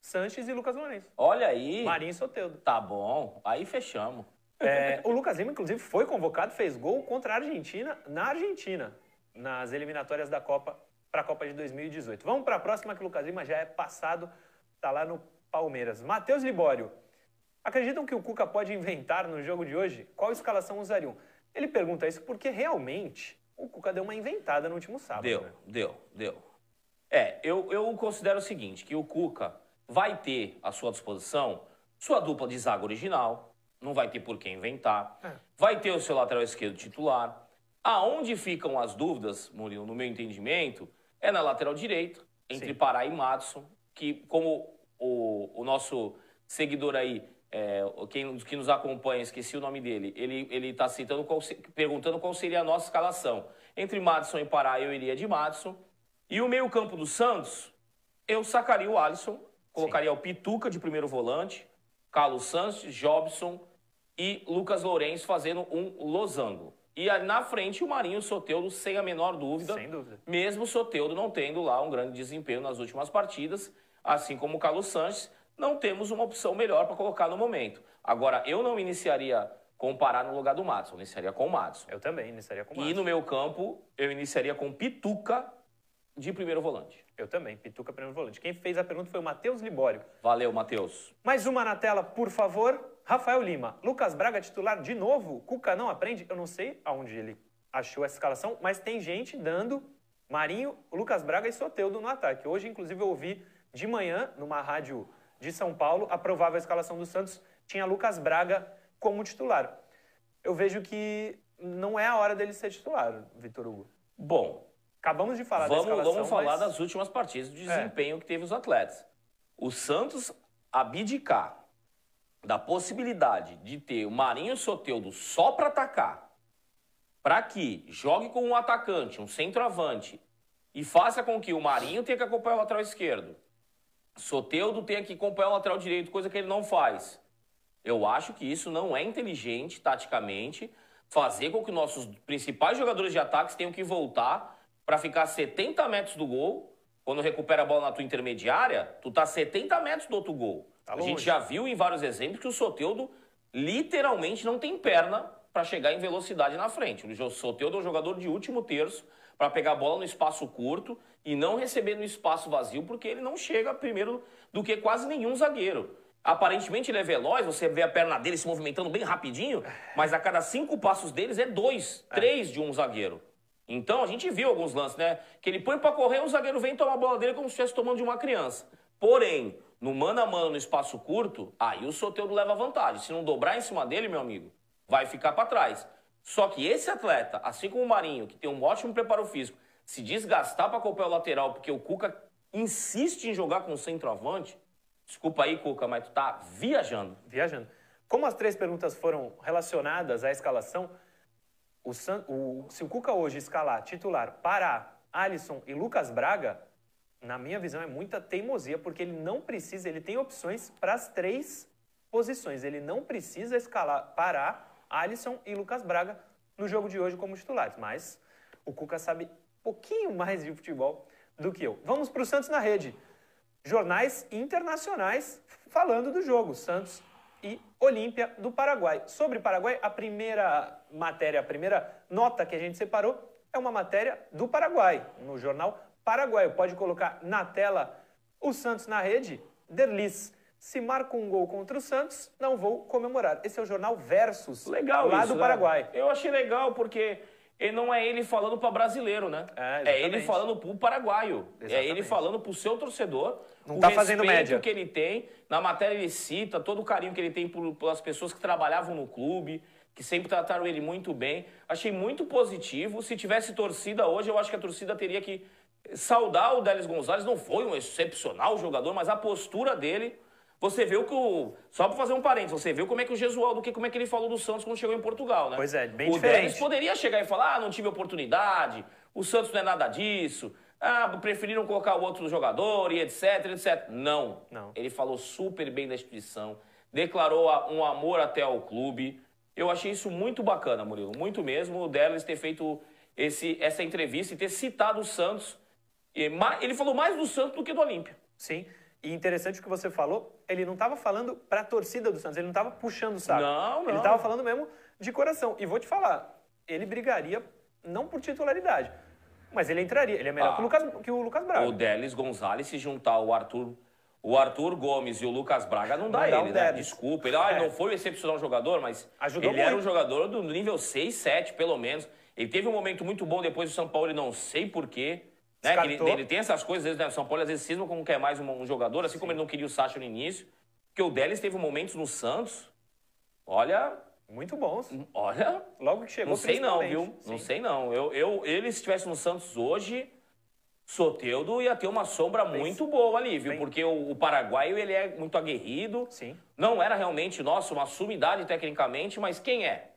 Sanches e Lucas Lourenço. Olha aí. Marinho e Soteudo. Tá bom. Aí fechamos. É, o Lucas Lima, inclusive, foi convocado, fez gol contra a Argentina na Argentina, nas eliminatórias da Copa para a Copa de 2018. Vamos para a próxima, que o Lucas Lima já é passado, está lá no Palmeiras. Matheus Libório. Acreditam que o Cuca pode inventar no jogo de hoje? Qual escalação usariam? Ele pergunta isso porque realmente o Cuca deu uma inventada no último sábado. Deu, né? deu, deu. É, eu, eu considero o seguinte, que o Cuca vai ter à sua disposição sua dupla de zaga original, não vai ter por que inventar, É. vai ter o seu lateral esquerdo titular. Aonde ficam as dúvidas, Murilo, no meu entendimento, é na lateral direita, entre Sim. Pará e Madison, que como o, o nosso seguidor aí, é, quem que nos acompanha, esqueci o nome dele, ele está citando qual perguntando qual seria a nossa escalação. Entre Madison e Pará, eu iria de Madison. E o meio-campo do Santos, eu sacaria o Alisson, colocaria o Pituca de primeiro volante, Carlos Santos, Jobson e Lucas Lourenço fazendo um losango. E na frente o Marinho Soteudo, sem a menor dúvida. Sem dúvida. Mesmo o Soteudo não tendo lá um grande desempenho nas últimas partidas, assim como o Carlos Sanches, não temos uma opção melhor para colocar no momento. Agora, eu não iniciaria com o Pará no lugar do Matos, eu iniciaria com o Matos. Eu também iniciaria com o E Márcio. no meu campo, eu iniciaria com Pituca de primeiro volante. Eu também, Pituca primeiro volante. Quem fez a pergunta foi o Matheus Libório. Valeu, Matheus. Mais uma na tela, por favor. Rafael Lima. Lucas Braga titular de novo? Cuca não aprende? Eu não sei aonde ele achou essa escalação, mas tem gente dando Marinho, Lucas Braga e Soteudo no ataque. Hoje, inclusive, eu ouvi de manhã, numa rádio de São Paulo, a provável escalação do Santos tinha Lucas Braga como titular. Eu vejo que não é a hora dele ser titular, Vitor Hugo. Bom, Acabamos de falar da vamos, escalação, vamos falar mas... É. das últimas partidas, do desempenho que teve os atletas. O Santos abdicar da possibilidade de ter o Marinho Soteudo só para atacar, para que jogue com um atacante, um centroavante, e faça com que o Marinho tenha que acompanhar o lateral esquerdo, Soteudo tenha que acompanhar o lateral direito, coisa que ele não faz. Eu acho que isso não é inteligente, taticamente, fazer com que nossos principais jogadores de ataques tenham que voltar para ficar a 70 metros do gol. Quando recupera a bola na tua intermediária, tu tá a 70 metros do outro gol. Tá a gente já viu em vários exemplos que o Soteudo literalmente não tem perna para chegar em velocidade na frente. O Soteudo é um jogador de último terço para pegar a bola no espaço curto e não receber no espaço vazio, porque ele não chega primeiro do que quase nenhum zagueiro. Aparentemente ele é veloz, você vê a perna dele se movimentando bem rapidinho, mas a cada cinco passos deles é dois, três de um zagueiro. Então a gente viu alguns lances, né? Que ele põe pra correr, o zagueiro vem tomar a bola dele como se estivesse tomando de uma criança. Porém, no mano a mano, no espaço curto, aí o Soteudo leva vantagem. Se não dobrar em cima dele, meu amigo, vai ficar para trás. Só que esse atleta, assim como o Marinho, que tem um ótimo preparo físico, se desgastar para acompanhar o lateral, porque o Cuca insiste em jogar com o centroavante, desculpa aí, Cuca, mas tu tá viajando. Viajando. Como as três perguntas foram relacionadas à escalação, o San, o, se o Cuca hoje escalar titular Pará, Alisson e Lucas Braga, na minha visão é muita teimosia, porque ele não precisa, ele tem opções para as três posições. Ele não precisa escalar Pará, Alisson e Lucas Braga no jogo de hoje como titulares. Mas o Cuca sabe um pouquinho mais de futebol do que eu. Vamos para o Santos na rede. Jornais internacionais falando do jogo. Santos e Olímpia do Paraguai. Sobre Paraguai, a primeira matéria, a primeira nota que a gente separou é uma matéria do Paraguai, no jornal Paraguai. Pode colocar na tela o Santos na rede. Derlis, se marca um gol contra o Santos, não vou comemorar. Esse é o jornal Versus, legal lá isso, do Paraguai. Né? Eu achei legal porque e não é ele falando para brasileiro, né? É, é, ele falando para o paraguaio. Exatamente. É ele falando para o seu torcedor. Não está fazendo média. que ele tem. Na matéria ele cita todo o carinho que ele tem por, pelas pessoas que trabalhavam no clube, que sempre trataram ele muito bem. Achei muito positivo. Se tivesse torcida hoje, eu acho que a torcida teria que saudar o Délis Gonzalez. Não foi um excepcional jogador, mas a postura dele você viu que o. Só para fazer um parênteses, você viu como é que o Gesualdo, que, como é que ele falou do Santos quando chegou em Portugal, né? Pois é, bem o diferente. O Denis poderia chegar e falar: ah, não tive oportunidade, o Santos não é nada disso, ah, preferiram colocar o outro jogador e etc, etc. Não. Não. Ele falou super bem da instituição, declarou um amor até ao clube. Eu achei isso muito bacana, Murilo, muito mesmo. O Delis ter feito esse, essa entrevista e ter citado o Santos. Ele falou mais do Santos do que do Olímpia. Sim. E interessante o que você falou, ele não estava falando para a torcida do Santos, ele não estava puxando o saco. Não, não. Ele estava falando mesmo de coração. E vou te falar, ele brigaria não por titularidade, mas ele entraria. Ele é melhor ah, que, o Lucas, que o Lucas Braga. O Delis Gonzalez se juntar ao Arthur, o Arthur Gomes e o Lucas Braga não dá não ele, dá né? Desculpa. Ele ah, é. não foi um excepcional jogador, mas Ajudou ele muito. era um jogador do nível 6, 7, pelo menos. Ele teve um momento muito bom depois do São Paulo, e não sei porquê. Né? Ele, ele, tem essas coisas, às vezes, né? São Paulo às vezes cisma como quer mais um, um jogador, assim Sim. como ele não queria o Sacha no início. Porque o Delis teve momentos no Santos, olha... Muito bons. Olha... Logo que chegou, Não sei não, viu? Sim. Não sei não. Eu, eu, ele, se estivesse no Santos hoje, Soteudo ia ter uma sombra muito boa ali, viu? Bem. Porque o, o paraguaio, ele é muito aguerrido. Sim. Não era realmente, nossa, uma sumidade tecnicamente, mas quem é?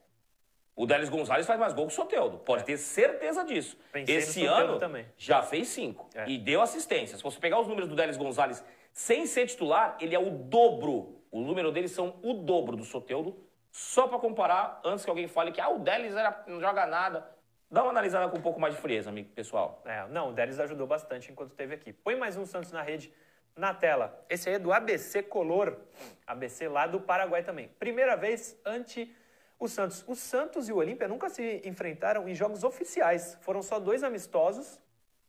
O Délis Gonzalez faz mais gol que o Soteudo. Pode é. ter certeza disso. Pensei Esse ano também. já fez cinco. É. E deu assistência. Se você pegar os números do Délis Gonzalez sem ser titular, ele é o dobro. O número deles são o dobro do Soteudo. Só para comparar, antes que alguém fale que ah, o Délis era, não joga nada. Dá uma analisada com um pouco mais de frieza, amigo pessoal. É, não, o Délis ajudou bastante enquanto esteve aqui. Põe mais um Santos na rede na tela. Esse aí é do ABC Color. ABC lá do Paraguai também. Primeira vez ante o Santos. O Santos e o Olímpia nunca se enfrentaram em jogos oficiais. Foram só dois amistosos.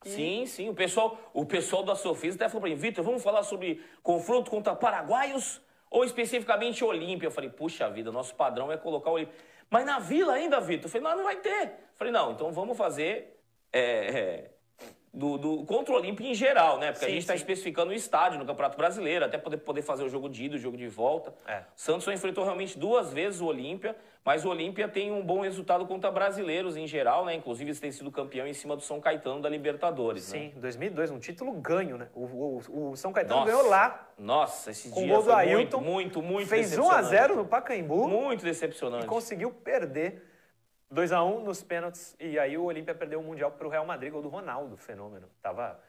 E... Sim, sim. O pessoal, o pessoal da Sofia até falou para mim, Vitor, vamos falar sobre confronto contra paraguaios ou especificamente Olímpia? Eu falei, puxa vida, nosso padrão é colocar o Olímpia. Mas na Vila ainda, Vitor? Eu falei, não, não vai ter. Eu falei, não, então vamos fazer é, é, do, do, contra o Olímpia em geral, né? Porque sim, a gente está especificando o estádio no Campeonato Brasileiro, até poder, poder fazer o jogo de ida, o jogo de volta. É. Santos só enfrentou realmente duas vezes o Olímpia, mas o Olímpia tem um bom resultado contra brasileiros em geral, né? Inclusive, eles têm sido campeão em cima do São Caetano da Libertadores. Sim, né? 2002, um título ganho, né? O, o, o São Caetano nossa, ganhou lá. Nossa, esse com dia gol do Ailton, muito, muito, muito Fez 1 a 0 no Pacaembu. Muito decepcionante. E conseguiu perder 2 a 1 nos pênaltis e aí o Olímpia perdeu o Mundial para o Real Madrid, gol do Ronaldo, fenômeno. Tava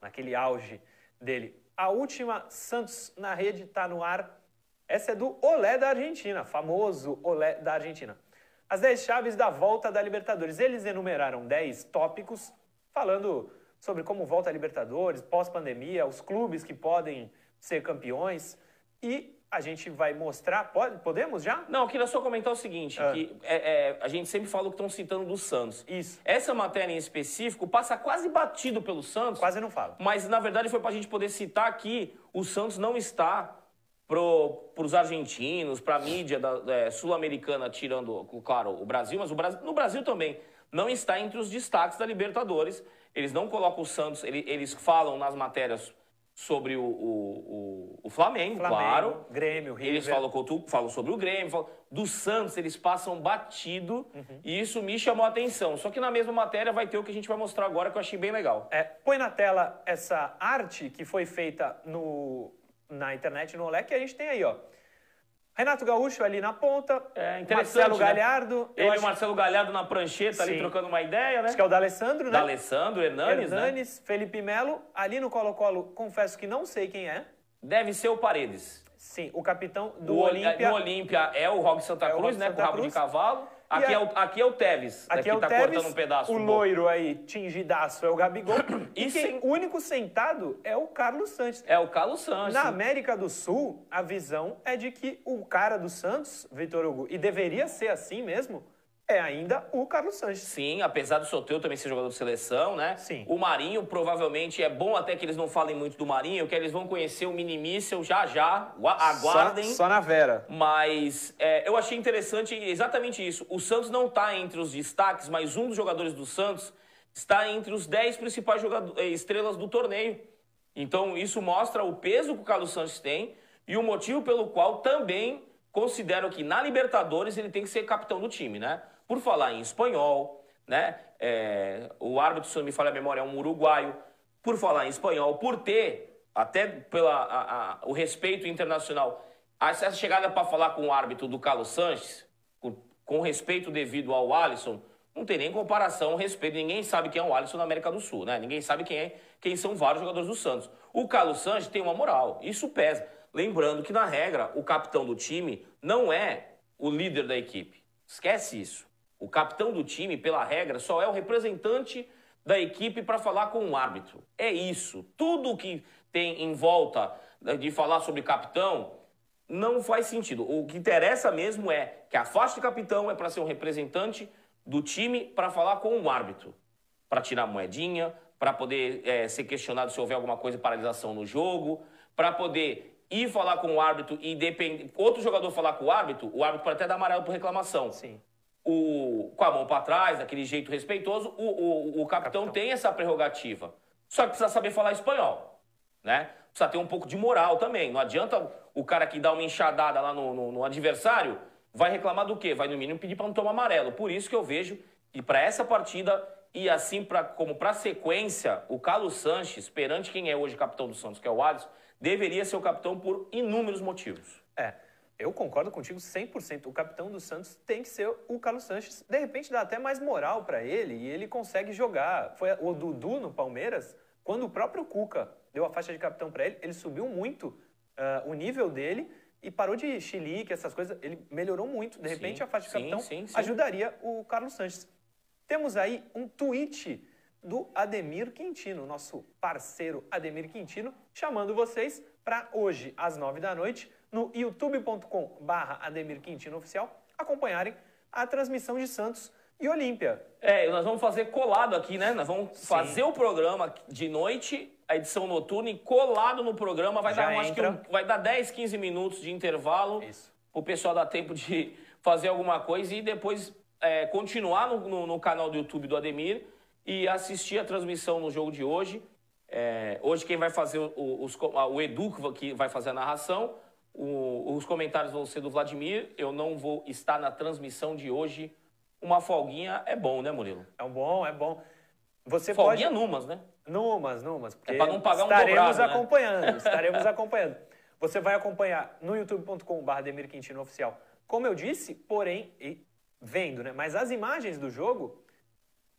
naquele auge dele. A última Santos na rede está no ar. Essa é do Olé da Argentina, famoso Olé da Argentina. As 10 chaves da volta da Libertadores. Eles enumeraram 10 tópicos falando sobre como volta a Libertadores, pós-pandemia, os clubes que podem ser campeões e a gente vai mostrar, pode, podemos já? Não, eu queria só comentar o seguinte, ah. que é, é, a gente sempre fala o que estão citando do Santos. Isso. Essa matéria em específico passa quase batido pelo Santos. Quase não fala. Mas, na verdade, foi para a gente poder citar que o Santos não está para os argentinos, para a mídia é, sul-americana, tirando, claro, o Brasil, mas o Brasil, no Brasil também, não está entre os destaques da Libertadores. Eles não colocam o Santos, eles, eles falam nas matérias sobre o, o, o o Flamengo, Flamengo, claro. Grêmio, River. Eles falam, falam sobre o Grêmio, falam, do Santos eles passam batido uhum. e isso me chamou a atenção. Só que na mesma matéria vai ter o que a gente vai mostrar agora que eu achei bem legal. É, põe na tela essa arte que foi feita no, na internet no Olé, que a gente tem aí, ó. Renato Gaúcho ali na ponta, é, Marcelo né? Galhardo. Ele e o Marcelo Galhardo na prancheta Sim. ali trocando uma ideia, né? Acho que é o D'Alessandro, né? D'Alessandro, Hernanes, Hernanes, né? Felipe Melo. Ali no Colo-Colo, confesso que não sei quem é. Deve ser o Paredes. Sim, o capitão do Olímpia. No Olímpia é o Roque Santa Cruz, é né? Santa com o rabo Cruz. de cavalo. Aqui, é, o, aqui é o Tevez, aqui é o tá Tevez, cortando um pedaço. O loiro aí, tingidaço, é o Gabigol. e quem, o único sentado é o Carlos Santos. É o Carlos Santos. Na América do Sul, a visão é de que o cara do Santos, Vitor Hugo, e deveria ser assim mesmo, é ainda o Carlos Sanches. Sim, apesar do Soteu também ser jogador de seleção, né? Sim. O Marinho, provavelmente, é bom até que eles não falem muito do Marinho, que eles vão conhecer o Minimíssel já já, aguardem. Só, só na Vera. Mas é, eu achei interessante exatamente isso. O Santos não está entre os destaques, mas um dos jogadores do Santos está entre os 10 principais eh, estrelas do torneio. Então, isso mostra o peso que o Carlos Santos tem e o motivo pelo qual também considero que na Libertadores ele tem que ser capitão do time, né? Por falar em espanhol, né? É, o árbitro, se não me falha a memória, é um uruguaio. Por falar em espanhol, por ter, até pela a, a, o respeito internacional, essa chegada para falar com o árbitro do Carlos Sanches, com, com respeito devido ao Alisson, não tem nem comparação, respeito. Ninguém sabe quem é o Alisson na América do Sul, né? Ninguém sabe quem, é, quem são vários jogadores do Santos. O Carlos Sanches tem uma moral, isso pesa. Lembrando que, na regra, o capitão do time não é o líder da equipe. Esquece isso. O capitão do time, pela regra, só é o representante da equipe para falar com o árbitro. É isso. Tudo que tem em volta de falar sobre capitão não faz sentido. O que interessa mesmo é que a faixa de capitão é para ser um representante do time para falar com o árbitro, para tirar moedinha, para poder é, ser questionado se houver alguma coisa de paralisação no jogo, para poder ir falar com o árbitro e depend... outro jogador falar com o árbitro, o árbitro pode até dar amarelo por reclamação. Sim o, com a mão para trás, daquele jeito respeitoso, o, o, o capitão, capitão, tem essa prerrogativa. Só que precisa saber falar espanhol, né? Precisa ter um pouco de moral também. Não adianta o cara que dá uma enxadada lá no, no, no adversário, vai reclamar do quê? Vai no mínimo pedir para não tomar amarelo. Por isso que eu vejo que para essa partida e assim pra, como para sequência, o Carlos Sanches, perante quem é hoje capitão do Santos, que é o Alisson, deveria ser o capitão por inúmeros motivos. É. Eu concordo contigo 100%. O capitão do Santos tem que ser o Carlos Sanches. De repente dá até mais moral para ele e ele consegue jogar. Foi o Dudu no Palmeiras, quando o próprio Cuca deu a faixa de capitão para ele, ele subiu muito uh, o nível dele e parou de chilique, essas coisas. Ele melhorou muito. De repente sim, a faixa de capitão sim, sim, ajudaria o Carlos Sanches. Temos aí um tweet do Ademir Quintino, nosso parceiro Ademir Quintino, chamando vocês para hoje, às nove da noite, no youtube.com barra Ademir Quintino Oficial, acompanharem a transmissão de Santos e Olímpia. É, nós vamos fazer colado aqui, né? Nós vamos Sim. fazer o programa de noite, a edição noturna, e colado no programa vai Já dar, acho que um, vai dar 10, 15 minutos de intervalo. Isso. O pessoal dar tempo de fazer alguma coisa e depois é, continuar no, no, no, canal do YouTube do Ademir e assistir a transmissão no jogo de hoje. É, hoje quem vai fazer o, os, o Edu que vai fazer a narração, o, os comentários vão ser do Vladimir. Eu não vou estar na transmissão de hoje. Uma folguinha é bom, né, Murilo? É bom, é bom. Você folguinha pode... numas, né? Numas, numas. Porque é para não pagar um estaremos dobrado, né? acompanhando, né? estaremos acompanhando. Você vai acompanhar no youtube.com.br Demir Quintino Oficial, como eu disse, porém, e vendo, né? Mas as imagens do jogo,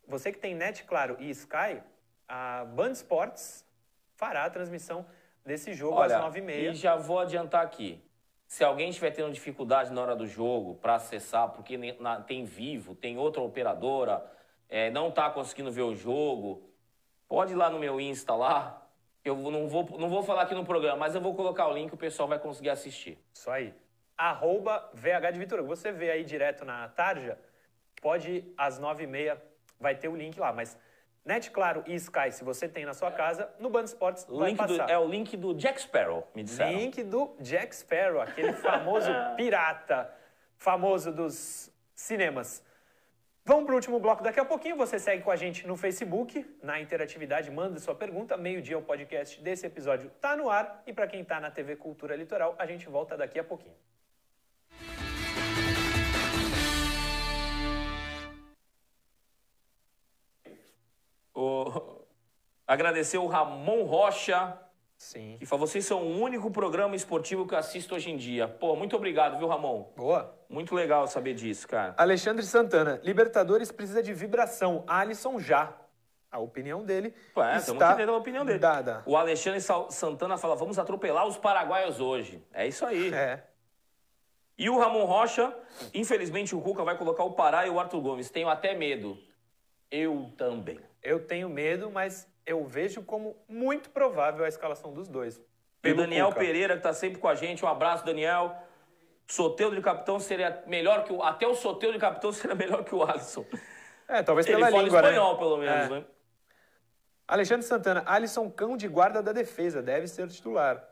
você que tem net, claro, e Sky, a Band Sports fará a transmissão desse jogo Olha, às 9h30. E já vou adiantar aqui. Se alguém estiver tendo dificuldade na hora do jogo para acessar, porque tem vivo, tem outra operadora, é, não está conseguindo ver o jogo, pode ir lá no meu Insta lá. Eu não vou, não vou falar aqui no programa, mas eu vou colocar o link, o pessoal vai conseguir assistir. Isso aí. Arroba VH de Vitor. Você vê aí direto na tarja, pode ir às 9h30, vai ter o link lá, mas Net Claro e Sky, se você tem na sua casa, no Band Esportes vai passar. Do, é o link do Jack Sparrow, me disseram. Link do Jack Sparrow, aquele famoso pirata, famoso dos cinemas. Vamos para o último bloco daqui a pouquinho. Você segue com a gente no Facebook, na interatividade, manda sua pergunta. Meio-dia o podcast desse episódio está no ar. E para quem está na TV Cultura Litoral, a gente volta daqui a pouquinho. Agradecer o Ramon Rocha. Sim. Que falou, vocês são o único programa esportivo que eu assisto hoje em dia. Pô, muito obrigado, viu, Ramon? Boa. Muito legal saber disso, cara. Alexandre Santana, Libertadores precisa de vibração. Alisson já. A opinião dele é, está entendendo a opinião dele. Dada. O Alexandre Santana fala, vamos atropelar os paraguaios hoje. É isso aí. É. E o Ramon Rocha, infelizmente o Cuca vai colocar o Pará e o Arthur Gomes. Tenho até medo. Eu também. Eu tenho medo, mas eu vejo como muito provável a escalação dos dois. E o Daniel Cuca. Pereira, que está sempre com a gente. Um abraço, Daniel. Soteudo de capitão seria melhor que o. Até o Soteudo de capitão seria melhor que o Alisson. É, talvez pela Ele língua, fala espanhol, né? pelo menos, É. né? Alexandre Santana, Alisson cão de guarda da defesa, deve ser titular.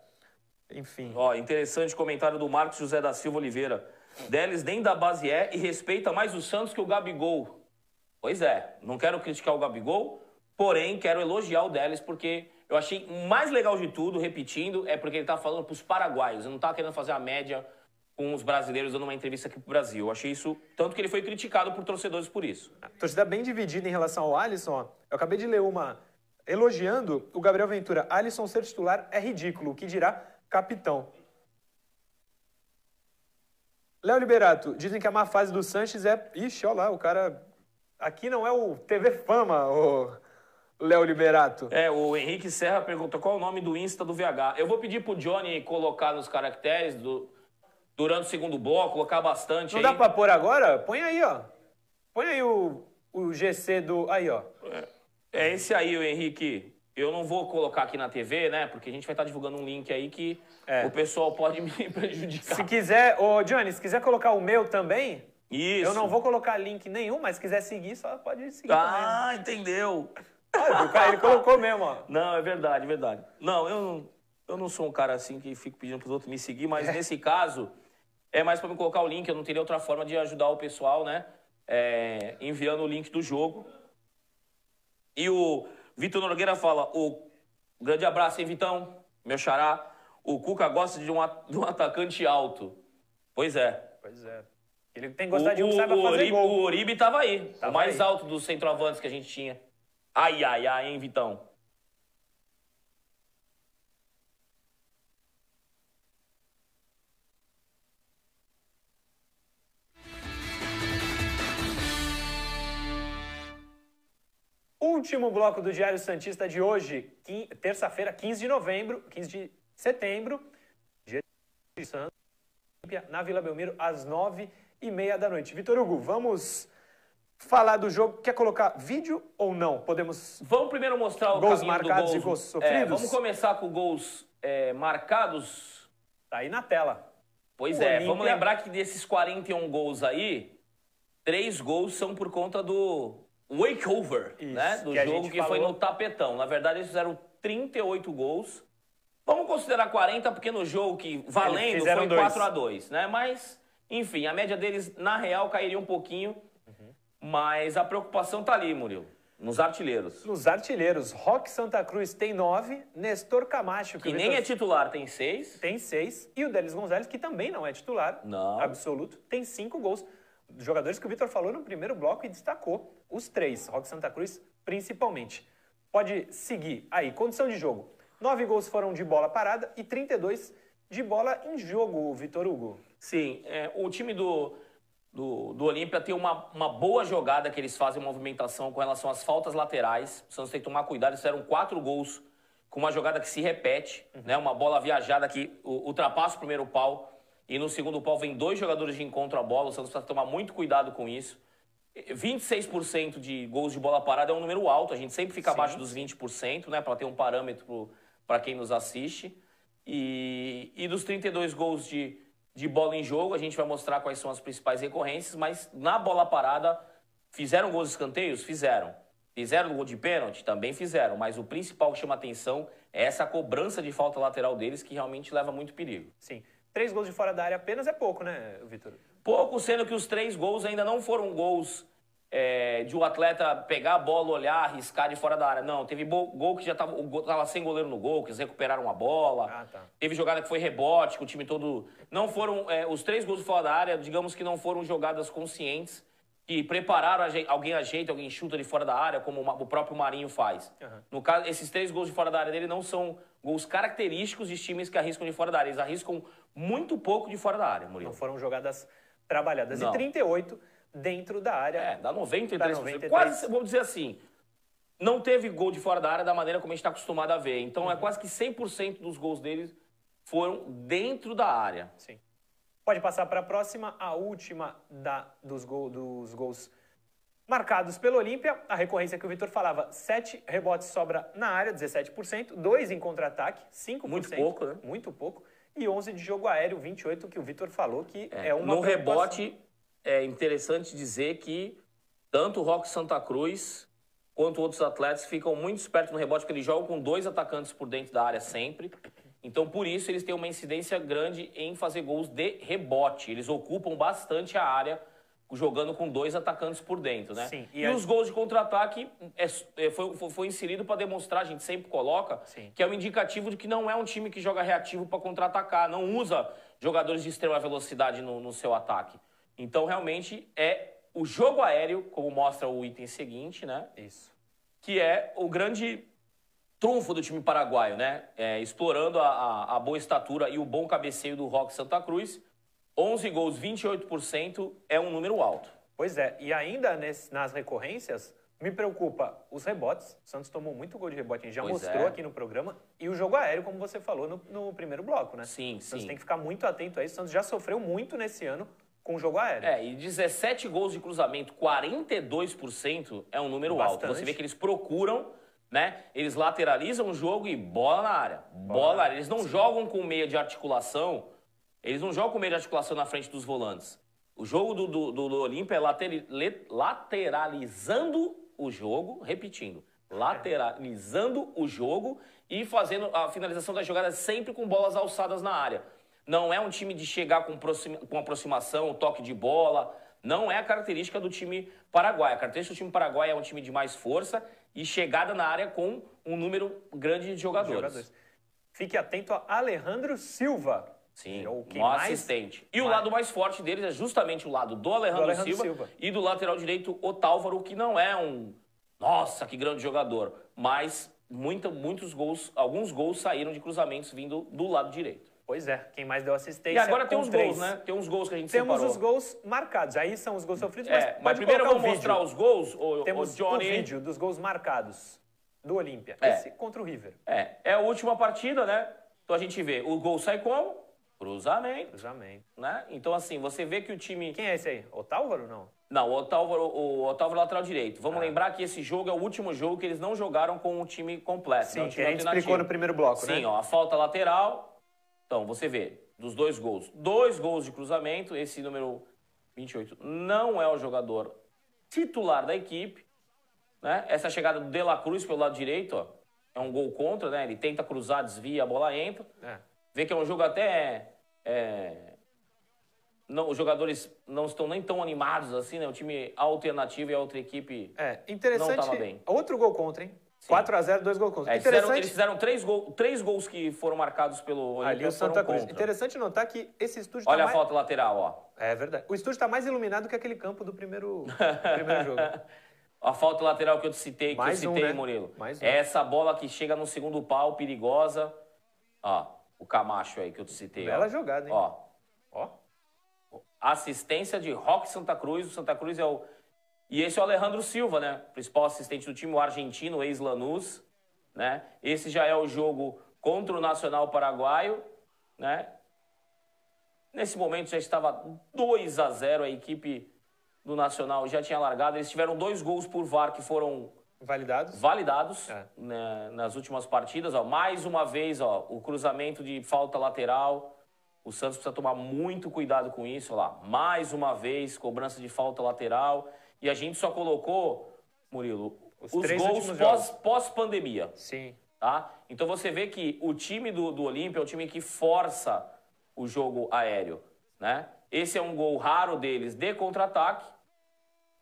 Enfim. Ó, interessante comentário do Marcos José da Silva Oliveira. Delis nem da base é e respeita mais o Santos que o Gabigol. Pois é, não quero criticar o Gabigol, porém quero elogiar o Delis porque eu achei mais legal de tudo, repetindo, é porque ele tá falando pros paraguaios, ele não tá querendo fazer a média com os brasileiros dando uma entrevista aqui pro Brasil. Eu achei isso, tanto que ele foi criticado por torcedores por isso. A torcida bem dividida em relação ao Alisson. Eu acabei de ler uma elogiando o Gabriel Ventura. Alisson ser titular é ridículo, o que dirá capitão. Léo Liberato, dizem que a má fase do Sanches é. Ixi, olha lá, o cara. Aqui não é o TV Fama, o Léo Liberato. É, o Henrique Serra perguntou qual é o nome do Insta do VH. Eu vou pedir pro Johnny colocar nos caracteres do, durante o segundo bloco, colocar bastante Não aí. dá pra pôr agora? Põe aí, ó. Põe aí o, o GC do. Aí, ó. É esse aí, o Henrique. Eu não vou colocar aqui na TV, né? Porque a gente vai estar divulgando um link aí que É. o pessoal pode me prejudicar. Se quiser, ô Johnny, se quiser colocar o meu também, Isso. eu não vou colocar link nenhum, mas se quiser seguir, só pode seguir também. Ah, entendeu. Olha, o cara, ele colocou mesmo, ó. Não, é verdade, é verdade. Não, eu não, eu não sou um cara assim que fico pedindo pros outros me seguir, mas nesse caso, é mais para me colocar o link. Eu não teria outra forma de ajudar o pessoal, né? É, enviando o link do jogo. E o Vitor Nogueira fala: o grande abraço, hein, Vitão? Meu xará. O Cuca gosta de um, de um atacante alto. Pois é. Pois é. Ele tem que gostar de um que o, saiba o fazer Oribe, gol. o Oribe tava aí. Tava o mais aí. alto dos centroavantes que a gente tinha. Ai, ai, ai, hein, Vitão? Último bloco do Diário Santista de hoje, terça-feira, 15 de novembro, 15 de setembro, dia de Santos, na Vila Belmiro, às 9 e meia da noite. Vitor Hugo, vamos falar do jogo. Quer colocar vídeo ou não? Podemos. Vamos primeiro mostrar o Gols caminho do marcados gols. e gols É, sofridos? vamos começar com gols é, marcados. Tá aí na tela. Pois O é, Olímpia- vamos lembrar que desses 41 gols aí, três gols são por conta do Wakeover, Isso, né? Do que jogo que foi falou. no tapetão. Na verdade, eles fizeram 38 gols. Vamos considerar 40, porque no jogo que valendo foi dois. 4 a 2 né? Mas, enfim, a média deles, na real, cairia um pouquinho. Mas a preocupação tá ali, Murilo. Nos artilheiros. Nos artilheiros, Roque Santa Cruz tem 9, Nestor Camacho, que, Que nem Vitor é titular, tem seis. tem 6, e o Delis Gonzalez, que também não é titular Não. absoluto, tem 5 gols. Jogadores que o Vitor falou no primeiro bloco e destacou, os três, Roque Santa Cruz principalmente. Pode seguir aí, condição de jogo. 9 gols foram de bola parada e 32 de bola em jogo, Vitor Hugo. Sim, é, o time do, do, do Olímpia tem uma, uma boa jogada que eles fazem movimentação com relação às faltas laterais. O Santos tem que tomar cuidado, eles fizeram quatro gols com uma jogada que se repete, né? Uma bola viajada que ultrapassa o primeiro pau e no segundo pau vem dois jogadores de encontro à bola. O Santos precisa tomar muito cuidado com isso. 26% de gols de bola parada é um número alto, a gente sempre fica Sim. abaixo dos 20%, né, para ter um parâmetro para quem nos assiste. E, e dos 32 gols de, de bola em jogo, a gente vai mostrar quais são as principais recorrências, mas na bola parada, fizeram gols de escanteios? Fizeram. Fizeram gol de pênalti? Também fizeram, mas o principal que chama atenção é essa cobrança de falta lateral deles, que realmente leva muito perigo. Sim, três gols de fora da área apenas é pouco, né, Vitor? Pouco, sendo que os três gols ainda não foram gols é, de o um atleta pegar a bola, olhar, arriscar de fora da área. Não, teve gol que já tava, tava sem goleiro no gol, que eles recuperaram a bola. Ah, tá. Teve jogada que foi rebote, que o time todo. Não foram. É, os três gols de fora da área, digamos que não foram jogadas conscientes que prepararam, alguém ajeita, alguém chuta de fora da área, como o próprio Marinho faz. Uhum. No caso, esses três gols de fora da área dele não são gols característicos de times que arriscam de fora da área. Eles arriscam muito pouco de fora da área, Murilo. Não foram jogadas trabalhadas. Não. E 38 dentro da área. É, dá 93%. Dá 93. Quase, vamos dizer assim, não teve gol de fora da área da maneira como a gente está acostumado a ver. Então, é uhum. é quase que 100% dos gols deles foram dentro da área. Sim. Pode passar para a próxima, a última da, dos, gol, dos gols marcados pelo Olímpia. A recorrência que o Vitor falava, 7 rebotes sobra na área, 17%, 2 em contra-ataque, 5%. Muito pouco, né? Muito pouco. E 11 de jogo aéreo, 28, que o Vitor falou que é, é uma No rebote, é interessante dizer que tanto o Rock Santa Cruz quanto outros atletas ficam muito espertos no rebote, porque eles jogam com dois atacantes por dentro da área sempre. Então, por isso, eles têm uma incidência grande em fazer gols de rebote. Eles ocupam bastante a área jogando com dois atacantes por dentro, né? Sim, e, e os gols de contra-ataque é, é, foi, foi, foi, inserido para demonstrar, a gente sempre coloca, Sim. que é um indicativo de que não é um time que joga reativo para contra-atacar, não usa jogadores de extrema velocidade no, no seu ataque. Então, realmente, é o jogo aéreo, como mostra o item seguinte, né? Isso. Que é o grande trunfo do time paraguaio, né? É, explorando a, a, a, boa estatura e o bom cabeceio do Rock Santa Cruz. 11 gols, 28% é um número alto. Pois é, e ainda nesse, nas recorrências, me preocupa os rebotes. O Santos tomou muito gol de rebote, a gente já pois mostrou é. aqui no programa. E o jogo aéreo, como você falou no, no primeiro bloco, né? Sim, o Santos sim. tem que ficar muito atento a isso. O Santos já sofreu muito nesse ano com o jogo aéreo. É, e 17 gols de cruzamento, 42% é um número Bastante. alto. Você vê que eles procuram né? Eles lateralizam o jogo e bola na área. Bola na área. Eles não Sim. jogam com meia de articulação. Eles não jogam com meia de articulação na frente dos volantes. O jogo do, do, do Olímpia é later, lateralizando o jogo, repetindo, lateralizando o jogo e fazendo a finalização das jogadas sempre com bolas alçadas na área. Não é um time de chegar com, aproxima, com aproximação, toque de bola. Não é a característica do time paraguaio. A característica do time paraguaio é um time de mais força e chegada na área com um número grande de jogadores. jogadores. Fique atento a Alejandro Silva. Sim, é o mais... assistente. E mais... o lado mais forte deles é justamente o lado do Alejandro, do Alejandro Silva, Silva, e do lateral direito Otálvaro, que não é um nossa, que grande jogador, mas muita, muitos gols, alguns gols saíram de cruzamentos vindo do lado direito. Pois é, quem mais deu assistência. E agora tem os três. gols, né? Tem uns gols que a gente Temos separou. os gols marcados. Aí são os gols sofridos, é, mas, mas primeiro vamos mostrar os gols, o, Temos o Johnny. o vídeo dos gols marcados do Olímpia. É. Esse contra o River. É, é a última partida, né? Então a gente vê, o gol sai como? Cruzamento. Cruzamento. Né? Então, assim, você vê que o time. Quem é esse aí? Otálvaro ou não? Não, o Otálvaro, o Otálvaro lateral direito. Vamos ah. lembrar que esse jogo é o último jogo que eles não jogaram com o time completo. Sim, né? que a gente explicou no primeiro bloco, Sim, né? Sim, ó, a falta lateral. Então, você vê, dos dois gols. Dois gols de cruzamento, esse número 28 não é o jogador titular da equipe. Né? Essa chegada do De La Cruz pelo lado direito, ó, é um gol contra, né? Ele tenta cruzar, desvia, a bola entra. É. Vê que é um jogo até. É... Não, os jogadores não estão nem tão animados assim, né? O time alternativo e a outra equipe é, interessante. não estava bem. Outro gol contra, hein? 4x0, dois gols contra. É, Interessante... Eles fizeram três, gol, três gols que foram marcados pelo Olímpia Ali o Santa Cruz. Contra. Interessante notar que esse estúdio Olha tá a mais... falta lateral, ó. É verdade. O estúdio está mais iluminado que aquele campo do primeiro, do primeiro jogo. A falta lateral que eu te citei, que Mais eu citei, um, né? Murilo. Mais um. É essa bola que chega no segundo pau, perigosa. Ó, o Camacho aí que eu te citei. Bela ó. jogada, hein? Ó. Ó. Assistência de Rock Santa Cruz. O Santa Cruz é o. E esse é o Alejandro Silva, né? Principal assistente do time, o argentino, ex-Lanús. Né? Esse já é o jogo contra o Nacional Paraguaio. Né? Nesse momento já estava 2 a 0 a equipe do Nacional já tinha largado. Eles tiveram dois gols por VAR que foram validados, validados é. né, nas últimas partidas. Ó. Mais uma vez, ó, o cruzamento de falta lateral. O Santos precisa tomar muito cuidado com isso. Ó lá. Mais uma vez, cobrança de falta lateral. E a gente só colocou, Murilo, os, os gols pós-pandemia. Pós Sim. Tá? Então você vê que o time do, do Olímpia é o time que força o jogo aéreo. Né? Esse é um gol raro deles de contra-ataque.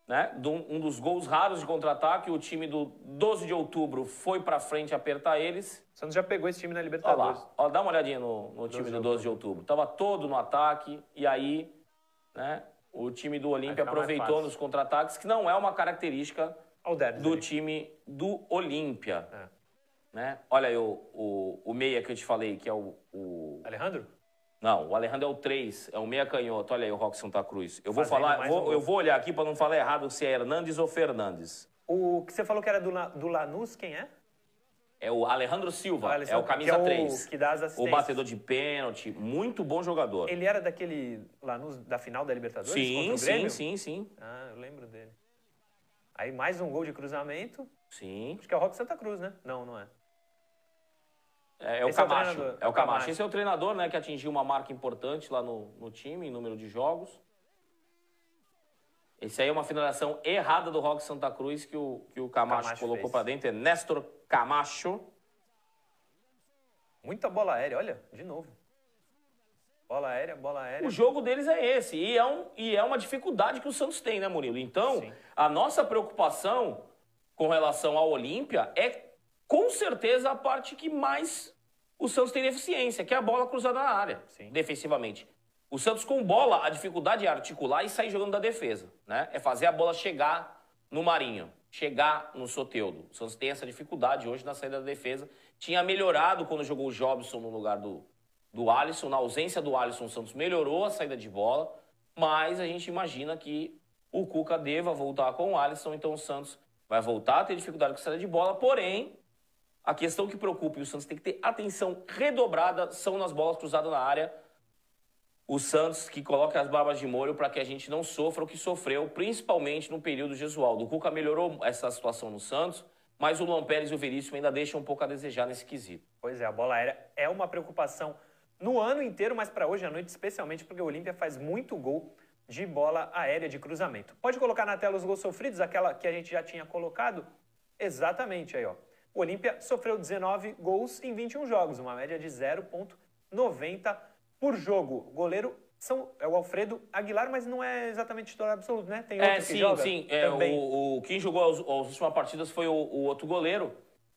né? Um dos gols raros de contra-ataque, o time do 12 de outubro foi para frente apertar eles. O Santos já pegou esse time na Libertadores. Olha lá, dá uma olhadinha no, no time do 12 de outubro. Tava todo no ataque e aí, né? O time do Olímpia aproveitou nos contra-ataques, que não é uma característica do ali. time do Olímpia. É. Né? Olha aí o, o, o meia que eu te falei, que é o, o... Alejandro? Não, o Alejandro é o 3, é o meia canhoto. Olha aí o Rock Santa Cruz. Eu vou falar, vou, um eu vou olhar aqui para não falar errado se é Hernandes ou Fernandes. O que você falou que era do, do Lanús, quem é? É o Alejandro Silva, é o camisa que é o, 3. Que dá as o batedor de pênalti, muito bom jogador. Ele era daquele Lanús da final da Libertadores? Sim, sim, sim, sim. Ah, eu lembro dele. Aí mais um gol de cruzamento. Sim. Acho que é o Rock Santa Cruz, né? Não, não é. É, é o Camacho. É o, é o Camacho. Esse é o treinador, né, que atingiu uma marca importante lá no, no time, em número de jogos. Esse aí é uma finalização errada do Rock Santa Cruz que o, que o Camacho, Camacho colocou para dentro. É Néstor Camacho. Muita bola aérea, olha, de novo. Bola aérea, bola aérea. O jogo deles é esse. E é, um, e é uma dificuldade que o Santos tem, né, Murilo? Então, Sim. a nossa preocupação com relação ao Olímpia é com certeza a parte que mais o Santos tem deficiência, que é a bola cruzada na área, Sim. defensivamente. O Santos com bola, a dificuldade é articular e sair jogando da defesa, né? É fazer a bola chegar no Marinho, chegar no Soteudo. O Santos tem essa dificuldade hoje na saída da defesa. Tinha melhorado quando jogou o Jobson no lugar do, do Alisson. Na ausência do Alisson, o Santos melhorou a saída de bola, mas a gente imagina que o Cuca deva voltar com o Alisson, então o Santos vai voltar a ter dificuldade com a saída de bola, porém a questão que preocupa e o Santos tem que ter atenção redobrada são nas bolas cruzadas na área. O Santos que coloca as barbas de molho para que a gente não sofra o que sofreu, principalmente no período Gesualdo. O Cuca melhorou essa situação no Santos, mas o Luan Pérez e o Veríssimo ainda deixam um pouco a desejar nesse quesito. Pois é, a bola aérea é uma preocupação no ano inteiro, mas para hoje à noite especialmente porque o Olímpia faz muito gol de bola aérea de cruzamento. Pode colocar na tela os gols sofridos, aquela que a gente já tinha colocado? Exatamente aí, ó. O Olímpia sofreu 19 gols em 21 jogos, uma média de 0,90 por jogo. Goleiro são, é o Alfredo Aguilar, mas não é exatamente titular absoluto, né? Tem outro é, sim, que joga sim. É, o, o, quem jogou as, as últimas partidas foi o, o, outro goleiro,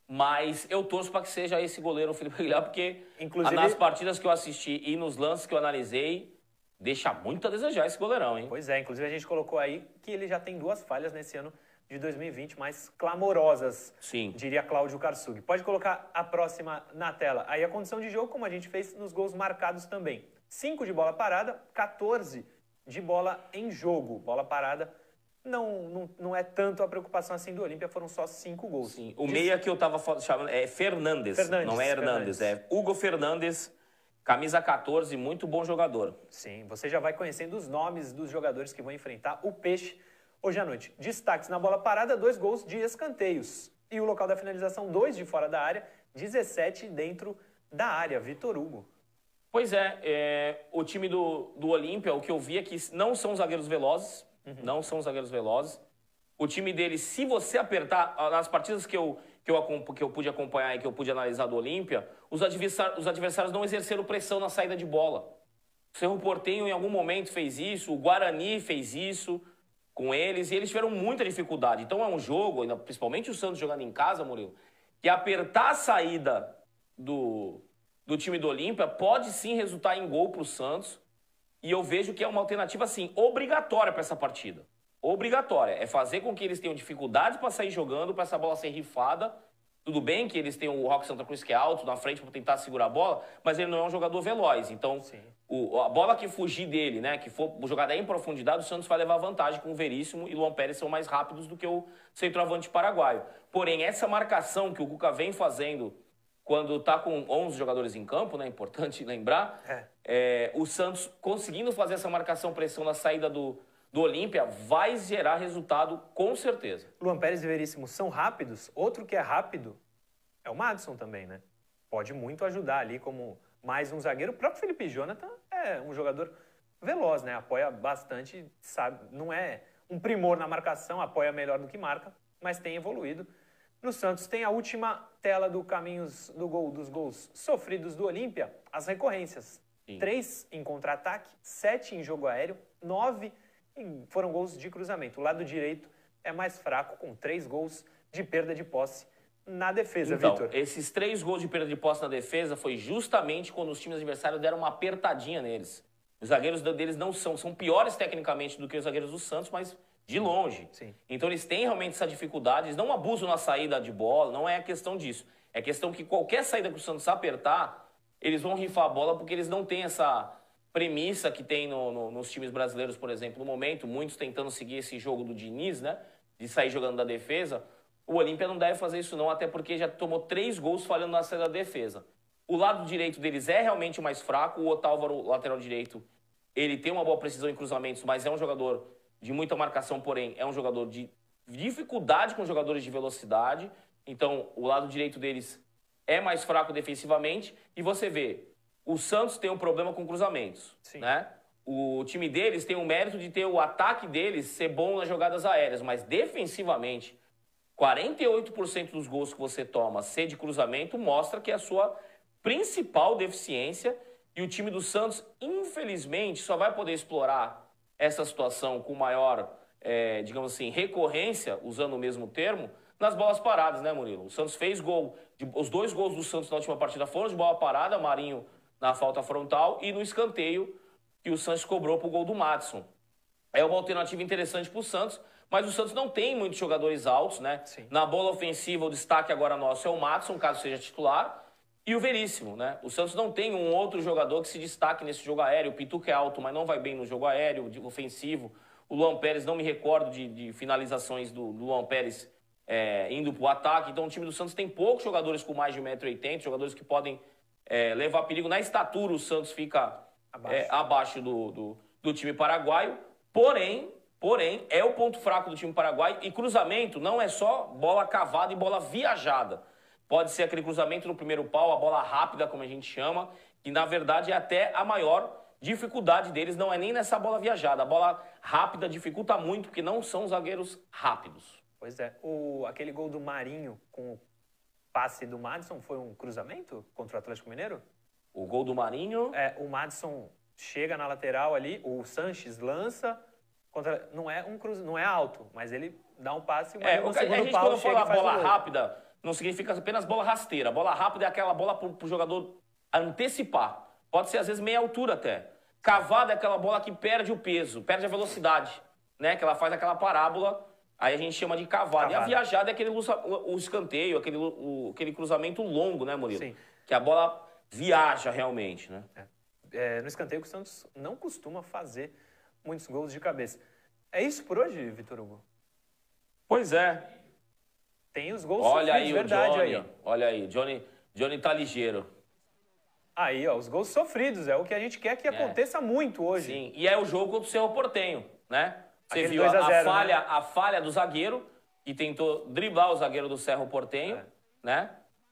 mas eu torço para que seja esse goleiro, o Felipe Aguilar, porque Inclusive, nas partidas que eu assisti e nos lances que eu analisei, deixa muito a desejar esse goleirão, hein? Pois é, inclusive a gente colocou aí que ele já tem duas falhas nesse ano de 2020 mais clamorosas, Sim. diria Cláudio Karsug. Pode colocar a próxima na tela. Aí a condição de jogo, como a gente fez nos gols marcados também. 5 de bola parada, 14 de bola em jogo. Bola parada não, não, não é tanto a preocupação assim do Olímpia, foram só cinco gols. Sim. O meia que eu estava chamando é Fernandes, Fernandes não é Hernandes, Fernandes. é Hugo Fernandes, camisa 14, muito bom jogador. Sim, você já vai conhecendo os nomes dos jogadores que vão enfrentar o Peixe Hoje à noite, destaques na bola parada, dois gols de escanteios. E o local da finalização, dois de fora da área, 17 dentro da área. Vitor Hugo. Pois é, é, o time do, do Olímpia, o que eu vi é que não são zagueiros velozes, uhum. não são zagueiros velozes. O time dele, se você apertar, nas partidas que eu, que eu, que eu pude acompanhar e que eu pude analisar do Olímpia, os adversários, os adversários não exerceram pressão na saída de bola. O Cerro Portenho em algum momento fez isso, o Guarani fez isso, com eles e eles tiveram muita dificuldade. Então é um jogo, principalmente o Santos jogando em casa, Murilo, que apertar a saída do, do time do Olímpia pode sim resultar em gol para o Santos. E eu vejo que é uma alternativa, assim, obrigatória para essa partida. Obrigatória. É fazer com que eles tenham dificuldade para sair jogando, para essa bola ser rifada tudo bem que eles têm o Rock Santa Cruz que é alto na frente para tentar segurar a bola, mas ele não é um jogador veloz. Então, o, a bola que fugir dele, né, que for jogada em profundidade, o Santos vai levar vantagem com o Veríssimo e o Luan Pérez são mais rápidos do que o centroavante paraguaio. Porém, essa marcação que o Cuca vem fazendo quando está com 11 jogadores em campo, né, importante lembrar, é. É, o Santos conseguindo fazer essa marcação pressão na saída do, do Olímpia vai gerar resultado com certeza. Luan Pérez e Veríssimo são rápidos. Outro que é rápido é o Madison também, né? Pode muito ajudar ali como mais um zagueiro. O próprio Felipe Jonathan é um jogador veloz, né? Apoia bastante, sabe? Não é um primor na marcação, apoia melhor do que marca, mas tem evoluído. No Santos tem a última tela do caminhos do gol dos gols sofridos do Olímpia, as recorrências. Sim. Três em contra-ataque, sete em jogo aéreo, nove foram gols de cruzamento. O lado direito é mais fraco, com três gols de perda de posse na defesa, então, Vitor. Esses três gols de perda de posse na defesa foi justamente quando os times adversários deram uma apertadinha neles. Os zagueiros deles não são, são piores tecnicamente do que os zagueiros do Santos, mas de longe. Sim. Então eles têm realmente essa dificuldade, eles não abusam na saída de bola, não é a questão disso. É questão que qualquer saída que o Santos apertar, eles vão rifar a bola porque eles não têm essa premissa que tem no, no, nos times brasileiros, por exemplo, no momento, muitos tentando seguir esse jogo do Diniz, né? De sair jogando da defesa. O Olímpia não deve fazer isso não, até porque já tomou três gols falhando na saída da defesa. O lado direito deles é realmente o mais fraco, o Otávaro, lateral direito, ele tem uma boa precisão em cruzamentos, mas é um jogador de muita marcação, porém é um jogador de dificuldade com jogadores de velocidade. Então, o lado direito deles é mais fraco defensivamente. E você vê, o Santos tem um problema com cruzamentos, Sim. né? O time deles tem o mérito de ter o ataque deles ser bom nas jogadas aéreas, mas defensivamente 48% dos gols que você toma ser de cruzamento mostra que é a sua principal deficiência e o time do Santos, infelizmente, só vai poder explorar essa situação com maior, é, digamos assim, recorrência, usando o mesmo termo, nas bolas paradas, né, Murilo? O Santos fez gol. Os dois gols do Santos na última partida foram de bola parada, Marinho na falta frontal e no escanteio que o Santos cobrou para o gol do Madison. É uma alternativa interessante para o Santos, mas o Santos não tem muitos jogadores altos, né? Sim. Na bola ofensiva, o destaque agora nosso é o Matson, caso seja titular, e o Veríssimo, né? O Santos não tem um outro jogador que se destaque nesse jogo aéreo. O Pituca é alto, mas não vai bem no jogo aéreo, ofensivo. O Luan Pérez, não me recordo de, de finalizações do, do Luan Pérez é, indo para o ataque. Então o time do Santos tem poucos jogadores com mais de 1,80m, jogadores que podem é, levar perigo. Na estatura, o Santos fica abaixo, é, abaixo do, do, do time paraguaio. Porém, Porém, é o ponto fraco do time paraguai e cruzamento não é só bola cavada e bola viajada. Pode ser aquele cruzamento no primeiro pau, a bola rápida, como a gente chama, que na verdade é até a maior dificuldade deles, não é nem nessa bola viajada. A bola rápida dificulta muito, porque não são zagueiros rápidos. Pois é. O, aquele gol do Marinho com o passe do Madison foi um cruzamento contra o Atlético Mineiro? O gol do Marinho? É, o Madison chega na lateral ali, o Sanches lança, Contra, não é um cruz, não é alto, mas ele dá um passe, mas é, no segundo a gente, pau, quando fala bola rápida, não significa apenas bola rasteira. Bola rápida é aquela bola para o jogador antecipar. Pode ser às vezes meia altura até. Cavada é aquela bola que perde o peso, perde a velocidade, né? Que ela faz aquela parábola, aí a gente chama de cavada. cavada. E a viajada é aquele o escanteio, aquele, o, aquele cruzamento longo, né, Murilo? Sim. Que a bola viaja realmente, né? É. É, no escanteio que o Santos não costuma fazer muitos gols de cabeça. É isso por hoje, Vitor Hugo? Pois é. Tem os gols Olha sofridos, aí verdade Johnny, aí. Olha aí, Johnny, Johnny tá ligeiro. Aí, ó, os gols sofridos, é o que a gente quer que é. aconteça muito hoje. Sim, e é o jogo contra o Cerro Portenho, né? Você Aquele viu a, a, 0, a, falha, né? a falha do zagueiro, que tentou driblar o zagueiro do Cerro Portenho, é. né?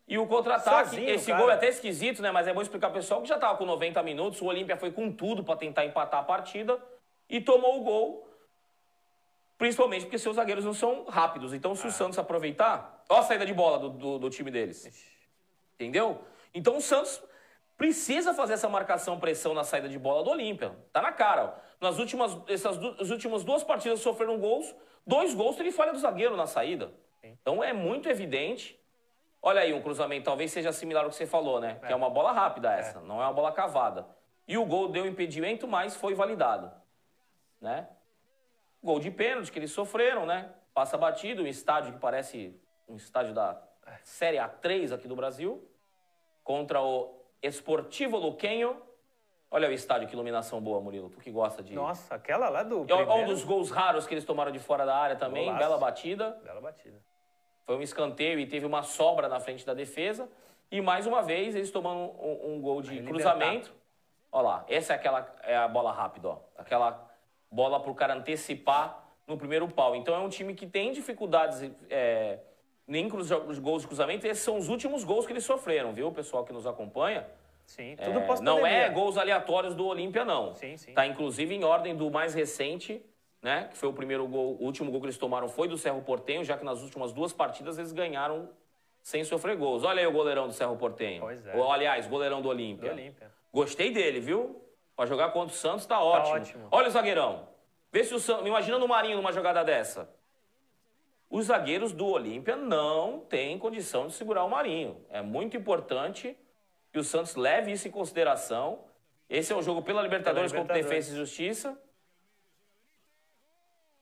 E o contra-ataque, esse cara. gol é até esquisito, né? Mas é bom explicar pro pessoal que já tava com 90 minutos, o Olímpia foi com tudo para tentar empatar a partida e tomou o gol, principalmente porque seus zagueiros não são rápidos. Então, se ah. o Santos aproveitar, ó a saída de bola do, do, do time deles. Entendeu? Então, o Santos precisa fazer essa marcação pressão na saída de bola do Olímpia. Tá na cara. Ó. Nas últimas, essas as últimas duas partidas sofreram gols, dois gols teve falha do zagueiro na saída. Então é muito evidente. Olha aí, um cruzamento talvez seja similar ao que você falou, né? É. Que é uma bola rápida essa, é. não é uma bola cavada. E o gol deu impedimento, mas foi validado né? Gol de pênalti que eles sofreram, né? Passa batido, um estádio que parece um estádio da Série A3 aqui do Brasil, contra o Esportivo Luquenho. Olha o estádio, que iluminação boa, Murilo. Tu que gosta de. Nossa, aquela lá do. Olha um dos gols raros que eles tomaram de fora da área também. Golaço. Bela batida. Bela batida. Foi um escanteio e teve uma sobra na frente da defesa. E mais uma vez eles tomando um, um gol de cruzamento. Olha lá, essa é aquela é a bola rápida, ó. Aquela bola para o cara antecipar no primeiro pau. Então é um time que tem dificuldades é, nem com os gols de cruzamento. Esses são os últimos gols que eles sofreram, viu, pessoal que nos acompanha? Sim, tudo é, Não é gols aleatórios do Olímpia, não. Sim, sim. Tá inclusive em ordem do mais recente, né? Que foi o primeiro gol, o último gol que eles tomaram foi do Cerro Portenho, já que nas últimas duas partidas eles ganharam sem sofrer gols. Olha aí o goleirão do Cerro Portenho. Pois é. Ou, aliás, goleirão do Olímpia. Do Olímpia. Gostei dele, viu? Para jogar contra o Santos tá ótimo. tá ótimo. Olha o zagueirão. Vê se o Santos. Imagina no Marinho numa jogada dessa. Os zagueiros do Olímpia não têm condição de segurar o Marinho. É muito importante que o Santos leve isso em consideração. Esse é um jogo pela Libertadores, pela Libertadores. contra Defesa e Justiça.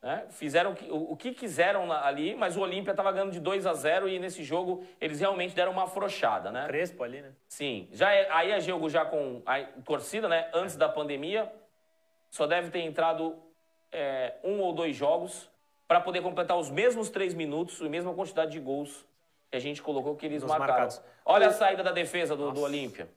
Né? Fizeram o, que quiseram ali, mas o Olímpia estava ganhando de 2 a 0 e nesse jogo eles realmente deram uma afrouxada, né? Crespo ali, né? Sim. Já é, aí é jogo já com a torcida, né? Antes da pandemia, só deve ter entrado é, um ou dois jogos para poder completar os mesmos três minutos, a mesma quantidade de gols que a gente colocou que eles marcaram. Marcados. Olha a saída da defesa do, do Olímpia.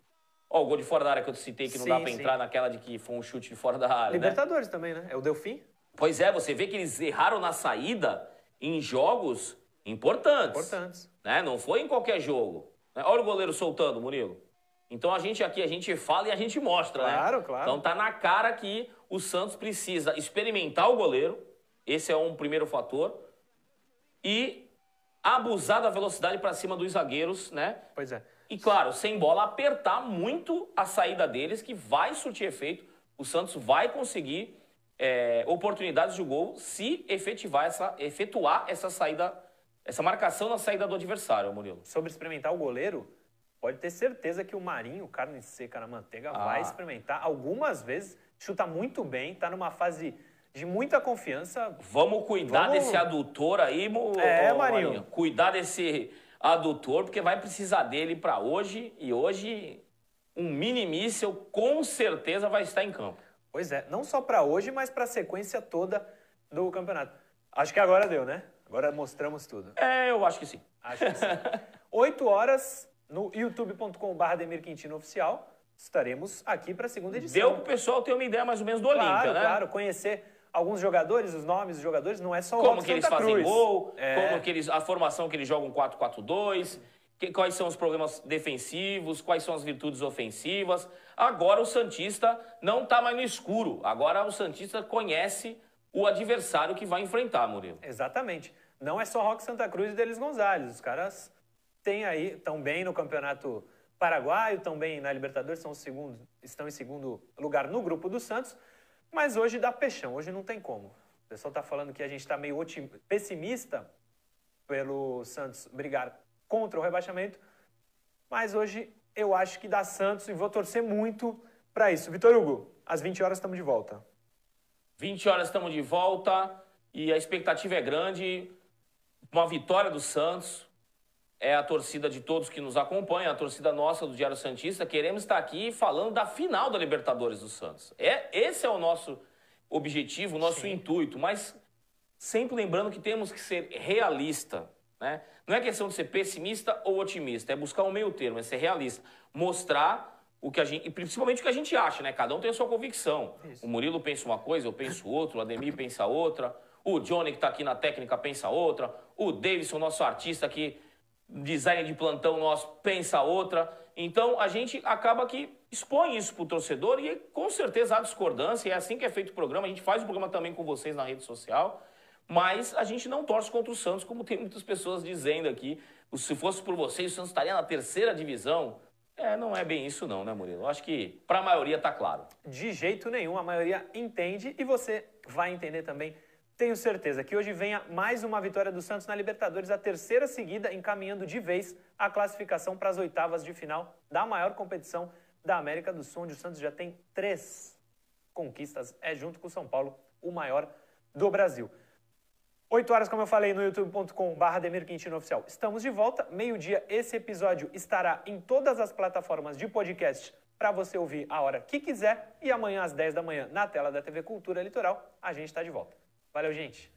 Ó, o gol de fora da área que eu te citei, que não sim, dá para entrar naquela de que foi um chute de fora da área. Né? Libertadores né? também, né? É o Delfim? Pois é, você vê que eles erraram na saída em jogos importantes. Importantes. Né? Não foi em qualquer jogo. Né? Olha o goleiro soltando, Murilo. Então a gente aqui, a gente fala e a gente mostra, claro, né? Claro, claro. Então tá na cara que o Santos precisa experimentar o goleiro. Esse é um primeiro fator. E abusar da velocidade para cima dos zagueiros, né? Pois é. E claro, sem bola, apertar muito a saída deles, que vai surtir efeito. O Santos vai conseguir é, oportunidades de gol se efetivar essa, efetuar essa saída, essa marcação na saída do adversário, Murilo. Sobre experimentar o goleiro, pode ter certeza que o Marinho, carne seca na manteiga, ah. vai experimentar algumas vezes, chuta muito bem, está numa fase de muita confiança. Vamos cuidar Vamos... desse adutor aí, mo... é, Marinho. Marinho. Cuidar desse adutor, porque vai precisar dele para hoje e hoje um mini míssel com certeza vai estar em campo. Pois é, não só para hoje, mas para a sequência toda do campeonato. Acho que agora deu, né? Agora mostramos tudo. É, eu acho que sim. Acho que sim. 8 horas no youtube.com.br Demir Quintino Oficial. Estaremos aqui para a segunda edição. Deu para o pessoal ter uma ideia mais ou menos do claro, Olímpia, né? Claro, conhecer alguns jogadores, os nomes dos jogadores, não é só o Como que eles fazem gol, é. como que eles, a formação que eles jogam 4-4-2, quais são os problemas defensivos, quais são as virtudes ofensivas. Agora o Santista não está mais no escuro. Agora o Santista conhece o adversário que vai enfrentar, Murilo. Exatamente. Não é só Roque Santa Cruz e Delis Gonzalez. Os caras têm aí, estão bem no campeonato paraguaio, estão bem na Libertadores, são segundo, estão em segundo lugar no grupo do Santos. Mas hoje dá peixão, hoje não tem como. O pessoal está falando que a gente está meio pessimista pelo Santos brigar contra o rebaixamento. Mas hoje eu acho que dá Santos e vou torcer muito para isso. Vitor Hugo, às 20 horas estamos de volta. 20 horas estamos de volta e a expectativa é grande. Uma vitória do Santos. É a torcida de todos que nos acompanham, a torcida nossa do Diário Santista. Queremos estar aqui falando da final da Libertadores do Santos. É, esse é o nosso objetivo, o nosso Sim. intuito, mas sempre lembrando que temos que ser realista. Né? Não é questão de ser pessimista ou otimista, é buscar um meio termo, é ser realista. Mostrar o que a gente, e principalmente o que a gente acha, né? Cada um tem a sua convicção. Isso. O Murilo pensa uma coisa, eu penso outra, o Ademir pensa outra, o Johnny que está aqui na técnica pensa outra, o Davidson, nosso artista aqui, design de plantão nosso, pensa outra. Então a gente acaba que expõe isso para o torcedor e com certeza há discordância, e é assim que é feito o programa. A gente faz o programa também com vocês na rede social. Mas a gente não torce contra o Santos, como tem muitas pessoas dizendo aqui. Se fosse por vocês, o Santos estaria na terceira divisão. É, não é bem isso não, né, Murilo? Acho que para a maioria está claro. De jeito nenhum, a maioria entende e você vai entender também. Tenho certeza que hoje venha mais uma vitória do Santos na Libertadores, a terceira seguida, encaminhando de vez a classificação para as oitavas de final da maior competição da América do Sul, onde o Santos já tem três conquistas, é junto com o São Paulo o maior do Brasil. 8 horas, como eu falei, no youtube.com.br Demir Quintino Oficial. Estamos de volta, meio-dia. Esse episódio estará em todas as plataformas de podcast para você ouvir a hora que quiser. E amanhã, às 10 da manhã, na tela da TV Cultura Litoral, a gente está de volta. Valeu, gente!